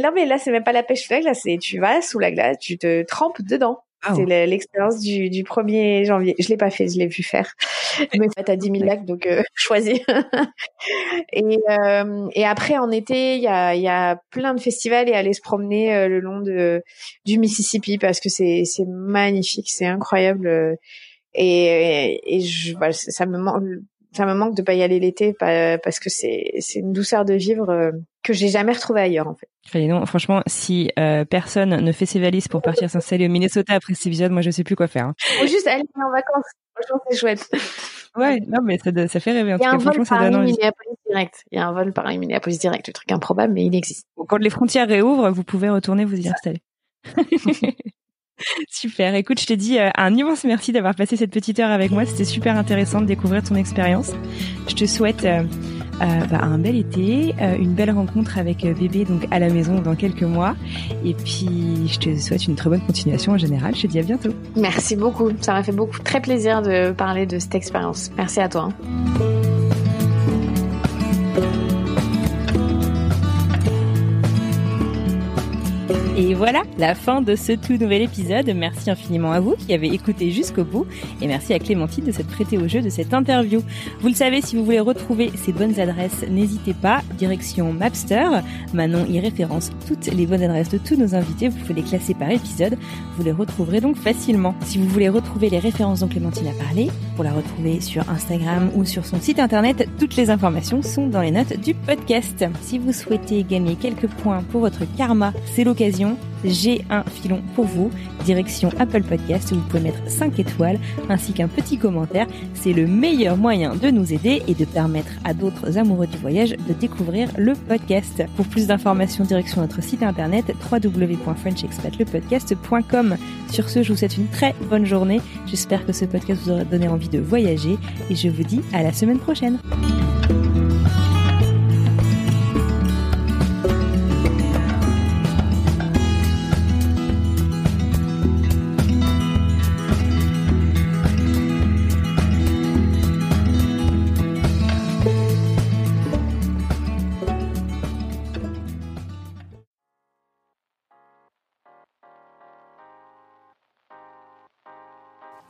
Non mais là c'est même pas la pêche sous la glace, c'est tu vas sous la glace, tu te trempes dedans. Ah c'est l'expérience du, du 1er janvier. Je l'ai pas fait, je l'ai vu faire. Mais fait à 10 000 lacs, donc euh, choisis. et, euh, et après, en été, il y a, y a plein de festivals et aller se promener euh, le long de, du Mississippi parce que c'est magnifique, c'est incroyable. Et, et je, bah, ça me manque, ça me manque de pas y aller l'été parce que c'est c'est une douceur de vivre euh, que j'ai jamais retrouvée ailleurs en fait. non, franchement, si euh, personne ne fait ses valises pour partir s'installer au Minnesota après cet épisode, moi je sais plus quoi faire. Hein. Ou juste aller en vacances. Franchement, c'est chouette. Ouais, non mais ça, ça fait rêver. En Il y a un vol par Minneapolis direct. Il y a un vol par Minneapolis direct, le truc improbable, mais il existe. Quand les frontières réouvrent, vous pouvez retourner vous y installer. Super. Écoute, je te dis euh, un immense merci d'avoir passé cette petite heure avec moi. C'était super intéressant de découvrir ton expérience. Je te souhaite euh, euh, bah, un bel été, une belle rencontre avec bébé donc à la maison dans quelques mois. Et puis, je te souhaite une très bonne continuation en général. Je te dis à bientôt. Merci beaucoup. Ça m'a fait beaucoup très plaisir de parler de cette expérience. Merci à toi. Et voilà, la fin de ce tout nouvel épisode. Merci infiniment à vous qui avez écouté jusqu'au bout. Et merci à Clémentine de s'être prêtée au jeu de cette interview. Vous le savez, si vous voulez retrouver ces bonnes adresses, n'hésitez pas. Direction Mapster. Manon y référence toutes les bonnes adresses de tous nos invités. Vous pouvez les classer par épisode. Vous les retrouverez donc facilement. Si vous voulez retrouver les références dont Clémentine a parlé, pour la retrouver sur Instagram ou sur son site internet, toutes les informations sont dans les notes du podcast. Si vous souhaitez gagner quelques points pour votre karma, c'est l'occasion j'ai un filon pour vous. Direction Apple Podcast où vous pouvez mettre 5 étoiles ainsi qu'un petit commentaire. C'est le meilleur moyen de nous aider et de permettre à d'autres amoureux du voyage de découvrir le podcast. Pour plus d'informations, direction notre site internet www.frenchexpatlepodcast.com. Sur ce, je vous souhaite une très bonne journée. J'espère que ce podcast vous aura donné envie de voyager et je vous dis à la semaine prochaine.